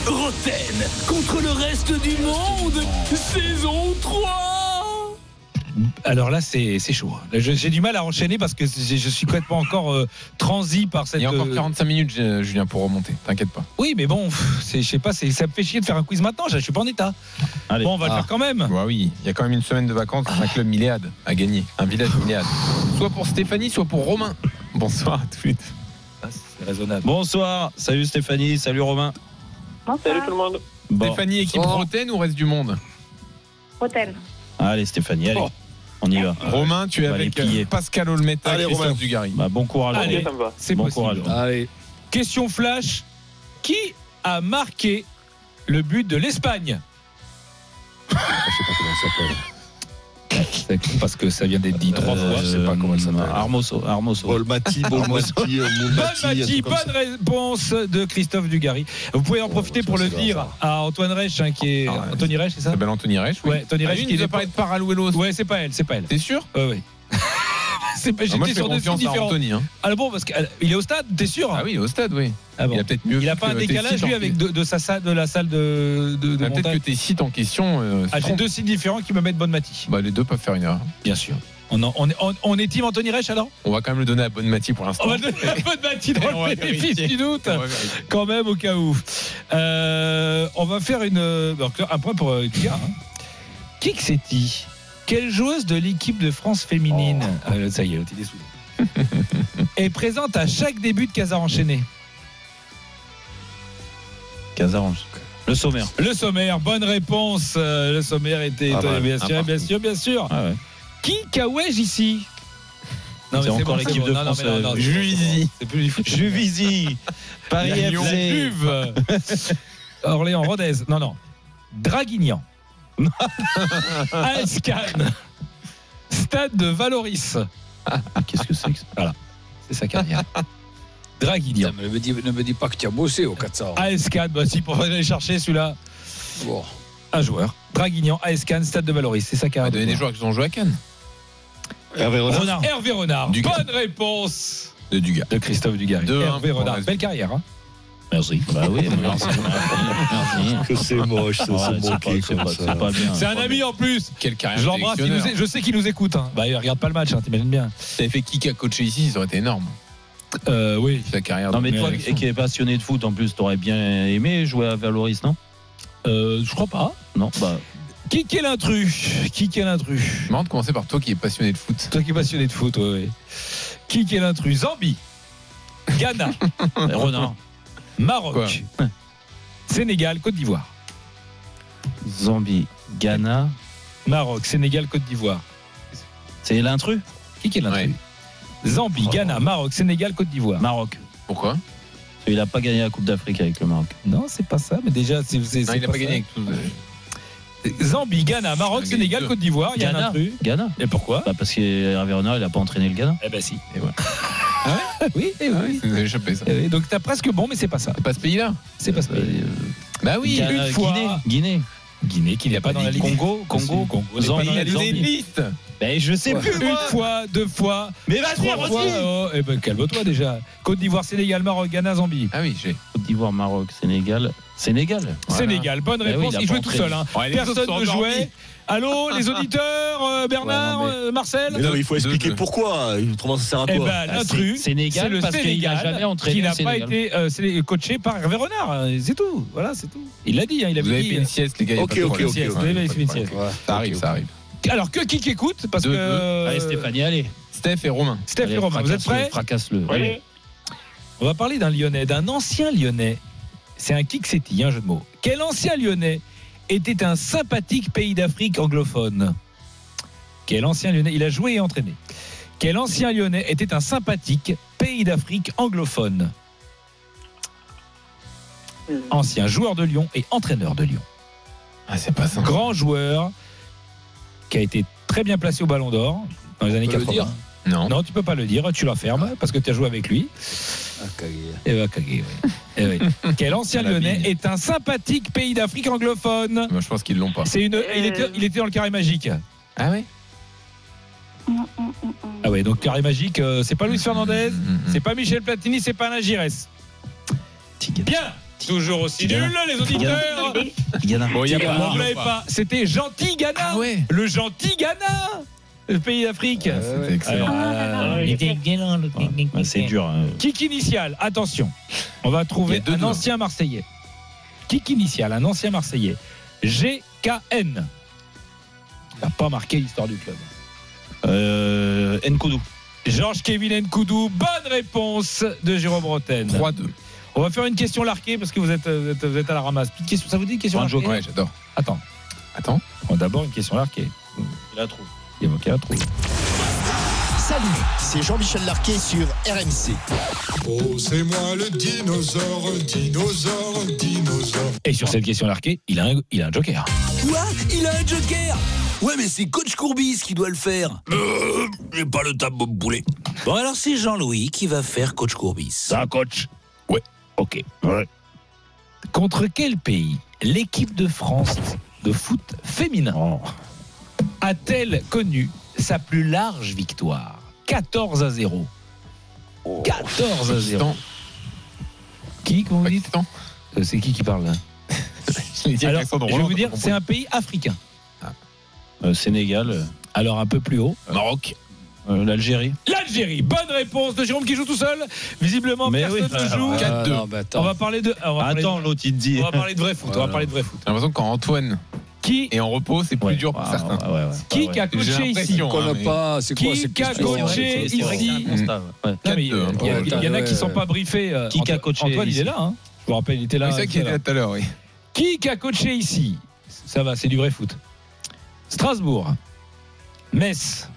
S2: Roten contre le reste du monde. Saison 3.
S13: Alors là, c'est chaud. Je- J'ai du mal à enchaîner parce que je suis complètement encore euh, transi par cette.
S4: Il y a encore
S13: euh,
S4: 45 minutes, Ju- Julien, pour remonter. T'inquiète pas.
S13: Oui, mais bon, je sais pas, ça me fait chier de faire un quiz maintenant. Je suis pas en état.
S3: Allez.
S13: Bon, on va le
S4: Ah.
S13: faire quand même.
S4: Bah oui, il y a quand même une semaine de vacances. Un club Milléade à gagner. Un village Milléade. Soit pour Stéphanie, soit pour Romain. Bonsoir à tous.
S13: Ah, C'est raisonnable.
S3: Bonsoir. Salut Stéphanie. Salut Romain.
S11: Salut tout le monde.
S3: Bon.
S4: Stéphanie, équipe
S10: Oh.
S4: Roten ou reste du monde?
S14: Roten.
S3: Allez Stéphanie, allez.
S10: Oh.
S3: On y va.
S4: Romain, tu es avec euh, Pascal Olmeta et
S9: Allez,
S4: Christophe
S9: Romain.
S4: Dugarry.
S3: Bah, bon courage.
S13: Allez.
S3: Romain.
S11: Ça me va.
S13: C'est
S3: Bon
S13: possible.
S3: courage.
S10: Allez.
S13: Question flash. Qui a marqué le but de l'Espagne? C'est Parce que ça vient d'être dit trois fois.
S3: Euh,
S10: je sais pas comment elle s'appelle.
S3: Armoso. Armoso.
S9: Bolmati, Bolmati, euh,
S13: Bonne
S9: Moulmati, un
S13: Mati,
S9: comme
S13: bonne
S9: ça.
S13: réponse de Christophe Dugarry. Vous pouvez en profiter
S9: ça,
S13: pour le dire à Antoine Reich, hein, qui est
S4: Ah.
S13: Anthony Reich, c'est
S4: Ça
S13: ça
S4: s'appelle Anthony Reich. oui.
S13: Ouais, Tony
S4: Ah,
S13: Reich qui est
S4: parlé de Paraluelos.
S13: Ouais, c'est pas elle, c'est pas elle.
S4: T'es sûr?
S13: Ouais. C'est pas-
S4: Ah,
S13: J'étais sur deux sites
S4: à
S13: différents.
S4: Anthony. hein.
S13: Ah bon, parce qu'il est au stade, t'es sûr
S4: Ah oui, au stade, oui.
S13: Ah bon.
S4: Il a peut-être mieux
S13: Il a pas un décalage lui avec de, de sa salle, de la salle de, de, de
S4: Ah, Peut-être que tes sites en question. euh,
S13: Ah, j'ai deux sites différents qui me mettent bonne Mati.
S4: Bah, les deux peuvent faire une erreur.
S13: Bien sûr. On, en- on, est- on, on est team Anthony Reich alors?
S4: On va quand même le donner à Bonne Mati pour l'instant.
S13: On va donner la bonne Mati dans le bénéfice du doute. Quand même au cas où. Euh, on va faire une euh, un point pour euh, Pierre. Hein. Qui que c'est-il? Quelle joueuse de l'équipe de France féminine
S4: Oh.
S13: Euh, Ça y est, présente à chaque début de Casa enchaîné
S3: Casarange. Le sommaire.
S13: Le sommaire, bonne réponse. Euh, le sommaire était
S3: Ah bah,
S13: bien sûr, bien
S3: partout.
S13: sûr, bien sûr.
S3: Ah ouais.
S13: Qui Kawège ici
S3: C'est encore
S13: bon,
S3: l'équipe
S13: bon.
S3: de
S13: Non, non,
S3: France,
S13: non, non,
S3: euh, Juvisy.
S13: bon, C'est plus du foot.
S3: Juvisy. Paris FC.
S13: Juve. Orléans Rodez. Non, non. Draguignan. Alscan. Stade de Valoris.
S3: Qu'est-ce que c'est que ça?
S13: Voilà. C'est sa carrière. Draguignan.
S10: Ne me, dis, ne me dis pas que tu as bossé au 400.
S13: AS4, bah si, pour aller chercher celui-là.
S10: Bon.
S13: Un joueur. Draguignan, AS4, Stade de Valoris. C'est sa carrière.
S4: va donner des joueurs qui ont joué à Cannes.
S9: Hervé Renard.
S3: Renard.
S13: Hervé Renard.
S4: Dugas.
S13: Bonne réponse
S4: De Dugas.
S13: de Christophe.
S4: Deux, un
S13: Hervé Renard. Belle carrière. Hein
S3: Merci. Bah oui, merci. Merci.
S9: Que c'est moche, ça,
S3: Ouais,
S9: se
S3: c'est pas, c'est
S9: comme
S3: pas-
S9: ça.
S3: c'est pas bien.
S13: c'est un ami en plus.
S4: Quelle carrière
S13: Je l'embrasse. il nous
S4: sélectionneur.
S13: est- Je sais qu'il nous écoute. Hein. Bah, il regarde pas le match. Hein, T'imagines bien.
S4: T'avais fait qui a coaché ici, ça aurait été énorme.
S13: Euh, oui.
S4: Sa carrière.
S3: Non mais toi
S13: Mais-
S3: qui es passionné de foot en plus, t'aurais bien aimé jouer à Valoris, non?
S13: Euh, je crois pas.
S3: Non, bah
S13: Qui est l'intrus? Qui est l'intrus?
S4: Marrant de commencer par toi qui es passionné de foot.
S13: Toi qui es passionné de foot, ouais, ouais. Qui est l'intrus? Zambie, Ghana,
S3: Renard,
S13: Maroc, Sénégal, Côte d'Ivoire.
S3: Zambie, Ghana,
S13: Maroc, Sénégal, Côte d'Ivoire.
S3: c'est l'intrus
S13: Qui est l'intrus Zambie, Ghana, Maroc, Sénégal, Côte d'Ivoire.
S3: Maroc.
S4: Pourquoi
S3: Il a pas gagné la Coupe d'Afrique avec le Maroc.
S13: Non, c'est pas ça, mais déjà, c'est.
S4: Non, il n'a pas
S13: ça.
S4: gagné avec tout.
S13: Zambie, Ghana, Maroc, Sénégal. Côte d'Ivoire. Il y a un
S3: Ghana.
S13: intrus.
S3: Ghana
S13: Et pourquoi
S3: bah Parce que Hervé Renard, il a pas entraîné le Ghana.
S13: Eh ben si.
S4: Et voilà.
S13: Oui, eh
S4: Ah
S13: oui.
S4: oui, ça nous a échappé ça.
S13: Eh oui, Donc t'as presque bon, mais c'est pas ça.
S4: C'est pas ce pays-là
S13: C'est pas ça.
S3: Euh,
S4: Bah oui.
S3: Ghana,
S13: une fois.
S3: Guinée, Guinée,
S13: Guinée qui n'est pas dans la liste.
S3: Congo, Congo,
S13: Congo
S3: Zambie,
S4: a
S3: Zambie. Ben je sais plus
S13: Une
S3: moi.
S13: fois, deux fois,
S3: Mais vas-y,
S13: trois fois.
S3: vas-y.
S13: Oh, eh ben calme-toi déjà. Côte d'Ivoire, Sénégal, Maroc, Ghana, Zambie.
S4: Ah oui, j'ai.
S3: Côte d'Ivoire, Maroc, Sénégal, Sénégal.
S4: Voilà.
S13: Sénégal, bonne
S3: Eh oui,
S13: réponse.
S3: il
S13: jouait tout seul. hein.
S4: Ouais,
S13: Personne ne jouait. Allô, les auditeurs, euh, Bernard,
S3: Ouais, non, mais-
S13: euh, Marcel
S9: Mais non, mais il faut expliquer pourquoi. Autrement, ça sert à
S13: Eh
S9: quoi
S13: ben,
S3: Ah,
S13: l'intrus,
S3: c'est Sénégal,
S13: le
S3: parce qu'il a
S13: Sénégal
S3: jamais entraîné
S13: qui n'a pas été euh, coaché par Hervé Renard. C'est tout. Voilà, c'est tout. Il l'a dit. hein, il
S4: Vous
S13: avait
S4: avez
S13: dit.
S4: fait une sieste, les gars.
S9: Ok, ok, ok,
S13: Sieste,
S9: ok.
S13: vous avez fait une sieste.
S4: Ça arrive, ça arrive.
S13: Alors que qui écoute Parce
S4: Deux,
S13: que
S4: deux.
S13: euh,
S3: Allez Stéphanie, allez.
S4: Steph et Romain.
S13: Steph et Romain, vous êtes prêts
S3: Fracasse-le. Allez.
S13: On va parler d'un Lyonnais, d'un ancien Lyonnais. C'est un Kiksetti, un jeu de mots. Quel ancien Lyonnais était un sympathique pays d'Afrique anglophone? Quel ancien Lyonnais? Il a joué et entraîné. Quel ancien Lyonnais était un sympathique pays d'Afrique anglophone? Ancien joueur de Lyon et entraîneur de Lyon.
S4: Ah, c'est pas ça.
S13: Grand joueur qui a été très bien placé au Ballon d'Or dans les années
S10: peut le
S13: 80.
S10: dire?
S4: Non.
S13: Non, tu peux pas le dire, tu la fermes parce que tu as joué avec lui.
S10: Cagué.
S13: Eh oui. Eh oui. Quel ancien Lyonnais est un sympathique pays d'Afrique anglophone
S4: Moi, je pense qu'ils l'ont pas.
S13: C'est une. Il était, il était dans le carré magique.
S4: Ah ouais?
S13: Ah ouais, donc carré magique, euh, c'est pas Luis Fernandez,
S4: Mm, mm, mm.
S13: c'est pas Michel Platini, c'est pas Alain Giresse. Bien. Toujours aussi nul, les auditeurs.
S3: Ghana.
S4: Bon, il y a pas.
S13: Vous l'avez pas. C'était gentil Ghana.
S4: Ah ouais.
S13: Le gentil Ghana. Le pays d'Afrique.
S4: Ah, C'était excellent.
S3: Ouais, C'est dur. hein.
S13: Kick initial, attention. On va
S4: Il
S13: trouver
S4: y a deux
S13: un
S4: deux.
S13: ancien Marseillais. Kick initial, un ancien Marseillais. GKN. Il n'a pas marqué l'histoire du club.
S3: Euh, Nkoudou.
S13: Georges Kevin Nkoudou, bonne réponse de Jérôme Roten.
S4: 3-2.
S13: On va faire une question larquée parce que vous êtes, vous êtes, vous êtes à la ramasse. Petite question, ça vous dit une question
S3: Un
S13: larquée
S4: Ouais, j'adore.
S13: Attends.
S4: Attends.
S13: On va D'abord une question larquée.
S3: Il a trouvé.
S13: Il évoquait la trouve.
S14: Salut, c'est Jean-Michel Larquet sur RMC.
S15: Oh, c'est moi le dinosaure, dinosaure, dinosaure.
S13: Et sur cette question larquée, il a un, il a un joker.
S2: Quoi? Il a un joker? Ouais, mais c'est coach Courbis qui doit le faire. Euh, J'ai pas le tableau de boulet. Bon, alors c'est Jean-Louis qui va faire coach Courbis.
S13: Ça, coach Ouais. Ok. Contre quel pays l'équipe de France de foot féminin a-t-elle connu sa plus large victoire? 14 à 0. 14 à 0.
S4: Pakistan.
S13: Qui, comment vous dites? Euh, C'est qui qui parle là?
S4: Je
S13: Alors, vais vous dire, c'est un pays africain.
S3: Euh, Sénégal. euh,
S13: Alors un peu plus haut.
S4: Maroc.
S3: euh, L'Algérie.
S13: L'Algérie. Bonne réponse de Jérôme qui joue tout seul. Visiblement,
S3: Mais
S13: personne
S3: oui,
S13: ne joue.
S3: euh,
S4: 4-2.
S10: non, bah, attends.
S13: On va parler de. on va parler de-
S3: Attends, l'autre il te dit.
S13: on va parler de vrai foot. On va parler de vrai foot.
S4: J'ai l'impression que quand Antoine
S13: Qui,
S4: est en repos, c'est plus
S13: Ouais.
S4: dur pour
S3: Ah,
S4: certains.
S3: ouais, ouais, ouais.
S13: qui a coaché ici
S4: l'impression.
S10: On connaît
S4: hein,
S10: pas. C'est quoi
S13: Qui qu'a
S10: question
S13: coaché ici il y a-
S4: 4-2,
S13: il y, a- il y en a qui
S10: ouais.
S13: sont pas briefés. euh,
S3: Qui
S13: Antoine-
S3: a coaché
S13: Antoine, il est là. hein. Je vous rappelle, il était là.
S4: C'est ça qui était là tout à l'heure, oui.
S13: Qui qui a coaché ici Ça va, c'est du vrai foot. Strasbourg, Metz,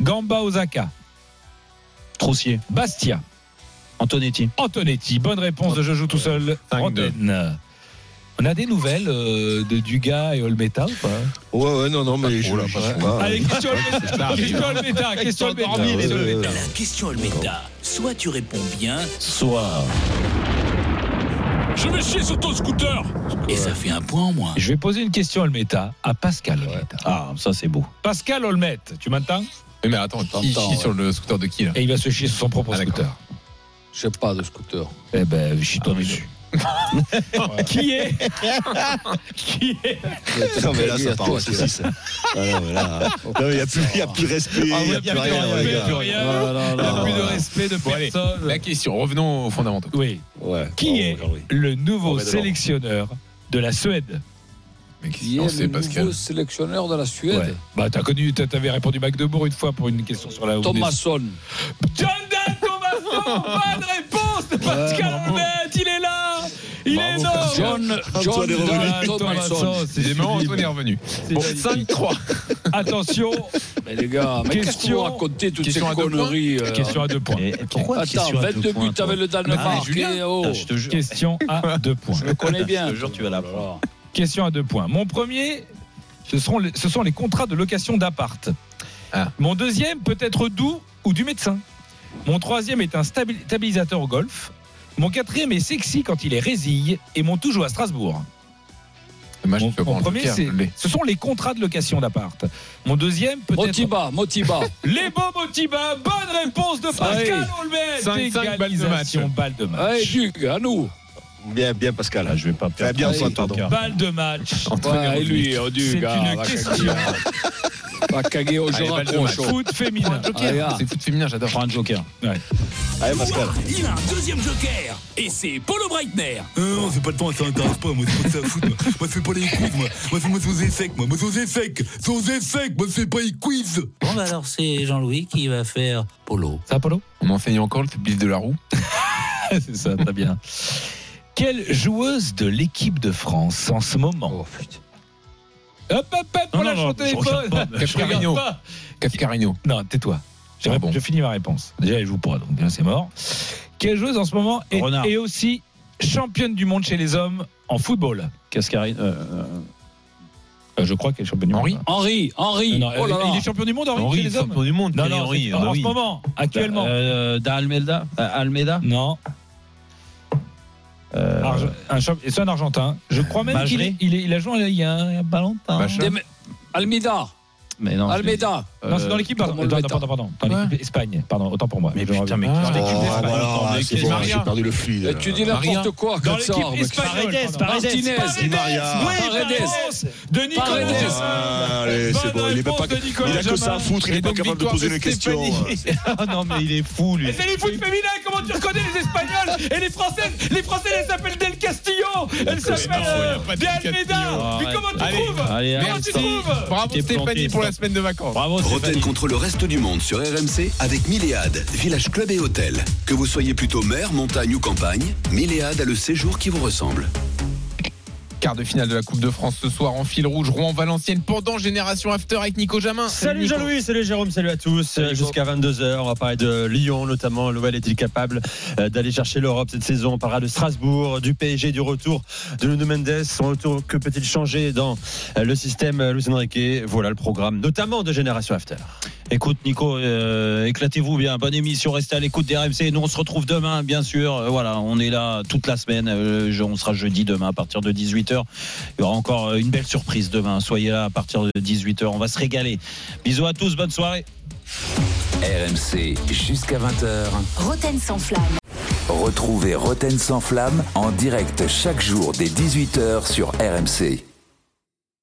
S13: Gamba Osaka,
S3: Troussier.
S13: Bastia,
S3: Antonetti.
S13: Antonetti. Bonne réponse de Je joue tout seul.
S4: 5-2.
S13: Roten. On a des nouvelles euh, de Dugas et Olmeta ou pas?
S9: Ouais, ouais, non, non, mais je.
S4: pas.
S13: Allez, question Olmeta. Question Olmeta. Question Olmeta.
S9: Euh,
S2: La question Olmeta. Soit tu réponds bien,
S3: Soit.
S10: Je vais chier sur ton scooter.
S2: et ça fait un point en moins.
S13: Je vais poser une question Olmeta à Pascal Olmeta.
S3: Ah, ça c'est beau.
S13: Pascal Olmet, tu m'entends?
S4: Oui, mais attends, qui chie
S10: ouais.
S4: sur le scooter de qui là
S13: Et il va se chier sur son propre
S4: Ah,
S13: scooter.
S10: Je sais pas de scooter.
S13: Eh ben, chie-toi dessus. Qui est Qui est
S9: Non, mais là, ça part en saucisse. Ah, non, mais là, non, il n'y a plus, il y a plus de respect.
S13: Ah,
S9: il n'y a plus rien.
S13: rien.
S9: Ah,
S13: Il n'y a plus de respect de personne.
S4: La question, revenons aux fondamentaux.
S13: Oui. Qui est le nouveau sélectionneur de la Suède
S4: Mais qu'est-ce
S10: Qui est le
S4: Pascal
S10: nouveau sélectionneur de la Suède
S13: Ouais. Bah, t'as connu, t'a- t'avais répondu Magdebourg une fois pour une question sur la
S10: Thomasson.
S13: John Dan Thomasson Bonne réponse de Pascal Olmet Il est là Il est énorme
S10: John, John. Dan Thomasson.
S13: c'est
S4: Décidément, Antoine est revenu. Bon, 5-3.
S13: Attention,
S10: Mais les gars, mais qu'est-ce racontez toutes ces
S4: question à deux
S10: conneries euh,
S13: question à deux points.
S3: Et pourquoi
S10: Attends,
S3: question à deux
S10: 22
S3: points,
S10: buts avec le Danemark.
S3: Ah,
S4: Julien.
S10: et oh,
S3: Ah, Je te jure.
S13: Question à deux points.
S10: je le connais bien.
S3: Je te jure, tu vas la
S10: Voilà.
S13: Question à deux points. Mon premier, ce sont les, ce sont les contrats de location d'appart.
S4: Ah.
S13: Mon deuxième peut être doux ou du médecin. Mon troisième est un stabi- stabilisateur au golf. Mon quatrième est sexy quand il est résille. Et mon tout joue à Strasbourg. Mon, premier,
S4: l'ai.
S13: ce sont les contrats de location d'appart. Mon deuxième peut être
S10: Motiba, Motiba.
S13: les beaux Motiba. Bonne réponse de Pascal.
S4: 5-5 balles de match.
S13: Égalisation, balle de match.
S10: Allez, Duc, à nous.
S9: Bien, bien, Pascal.
S3: Ah, je vais pas
S9: Très bien, Antoine, pardon.
S13: Balle de match.
S10: Ouais, lui, oh, Duc,
S13: C'est une
S10: va
S13: question.
S10: caguer. Va caguer,
S4: match.
S10: oh.
S13: Foot féminin.
S10: Ah.
S4: C'est foot féminin, j'adore.
S3: Prends un joker.
S9: Allez, Pascal.
S2: Il a un deuxième joker. Et c'est Polo Breitner. non, c'est pas le temps, ça m'intéresse pas. Moi, c'est pas ça à foutre. Moi, moi je fais pas les quiz. Moi, moi c'est moi, c'est aux effets. Moi, moi, c'est aux effets. C'est aux effets. Moi, je fais pas les quiz. Bon, bah alors, c'est Jean-Louis qui va faire Polo.
S13: Ça, Polo?
S4: On enseigne encore le fils de la roue.
S13: C'est ça, très bien. Quelle joueuse de l'équipe de France en ce moment
S10: Oh, putain.
S13: Hop, hop, hop, on
S3: Non,
S13: lâche
S3: non,
S13: téléphone.
S4: Cafcarino. Cafcarino.
S13: Tais-toi. Je,
S4: Ah bon.
S13: je finis ma réponse. Déjà, elle joue pas, donc déjà, c'est mort. Quelle joueuse en ce moment est, aussi championne du monde chez les hommes en football?
S3: Cascarine. euh, euh,
S13: Euh, Je crois qu'elle est championne du
S4: Henri
S13: monde.
S10: Henri, Henri.
S13: Non, non,
S10: oh là
S13: il est champion du monde, Henri,
S3: Henri,
S13: chez les hommes
S3: champion du monde.
S13: Non, non,
S3: Henri
S13: c'est-
S3: Ah
S13: en
S3: oui.
S13: ce moment, actuellement.
S3: Euh, Da Almeida euh, Almeida
S13: non,
S3: Euh,
S13: Arge- un champ- c'est un Argentin. Je crois même qu'il il, est- il a joué il y a, il y a pas longtemps.
S4: Bachin.
S3: Mais non.
S10: Almeida.
S13: Non, c'est dans l'équipe. Pardon,
S10: le
S13: pardon,
S10: mettre
S13: pardon, pardon. Dans l'équipe Espagne. Pardon, autant pour moi.
S3: Mais
S13: Je
S3: putain,
S13: reviens.
S3: mais
S13: Dans l'équipe
S9: voilà, c'est bon,
S3: Maria
S9: j'ai perdu le fluide.
S10: Tu dis n'importe quoi,
S13: Dans
S10: comme ça.
S13: l'équipe espagnole.
S10: Martinez.
S9: Di Maria.
S13: Oui,
S10: Paredes.
S9: Ah, allez, c'est bon, il est pas.
S13: de Nicolas
S9: Il a que ça à foutre, il est pas capable de poser une question.
S3: Ah non, mais il est fou, lui.
S13: C'est les foot féminins, comment tu reconnais les Espagnols Et les Françaises? Les Français, elles s'appellent Del Castillo Elles s'appellent
S4: non, il y a
S13: euh,
S4: pas
S13: De
S4: Del
S13: Almeida
S3: Castillo.
S13: Mais comment tu
S4: Allez,
S13: trouves?
S3: Allez,
S13: Comment
S4: merci.
S13: tu trouves?
S4: Bravo
S3: T'es
S4: Stéphanie
S3: planté,
S4: pour la semaine de vacances.
S3: Bravo,
S16: Roten contre le reste du monde sur RMC avec Milléade, village club et hôtel. Que vous soyez plutôt mer, montagne ou campagne, Milléade a le séjour qui vous ressemble.
S4: Quart de finale de la Coupe de France ce soir en fil rouge, Rouen-Valenciennes pendant Génération After avec Nico Jamin.
S17: Salut. Jean-Louis, salut Jérôme, salut à tous. Jusqu'à 22h, on va parler de Lyon notamment. L'OL est-il capable euh, d'aller chercher l'Europe cette saison? On parlera de Strasbourg, du PSG, du retour de Nuno Mendes. Son retour, que peut-il changer dans euh, le système euh, Luis Enrique? Voilà le programme, notamment de Génération After.
S3: Écoute, Nico, euh, éclatez-vous bien. Bonne émission, restez à l'écoute des RMC. Nous, on se retrouve demain, bien sûr. Euh, voilà, on est là toute la semaine. Euh, je- on sera jeudi demain à partir de 18h. Il y aura encore une belle surprise demain. Soyez là à partir de 18h. On va se régaler. Bisous à tous, bonne soirée.
S18: RMC jusqu'à 20h.
S1: Roten sans flamme.
S18: Retrouvez Roten sans flamme en direct chaque jour dès 18h sur RMC.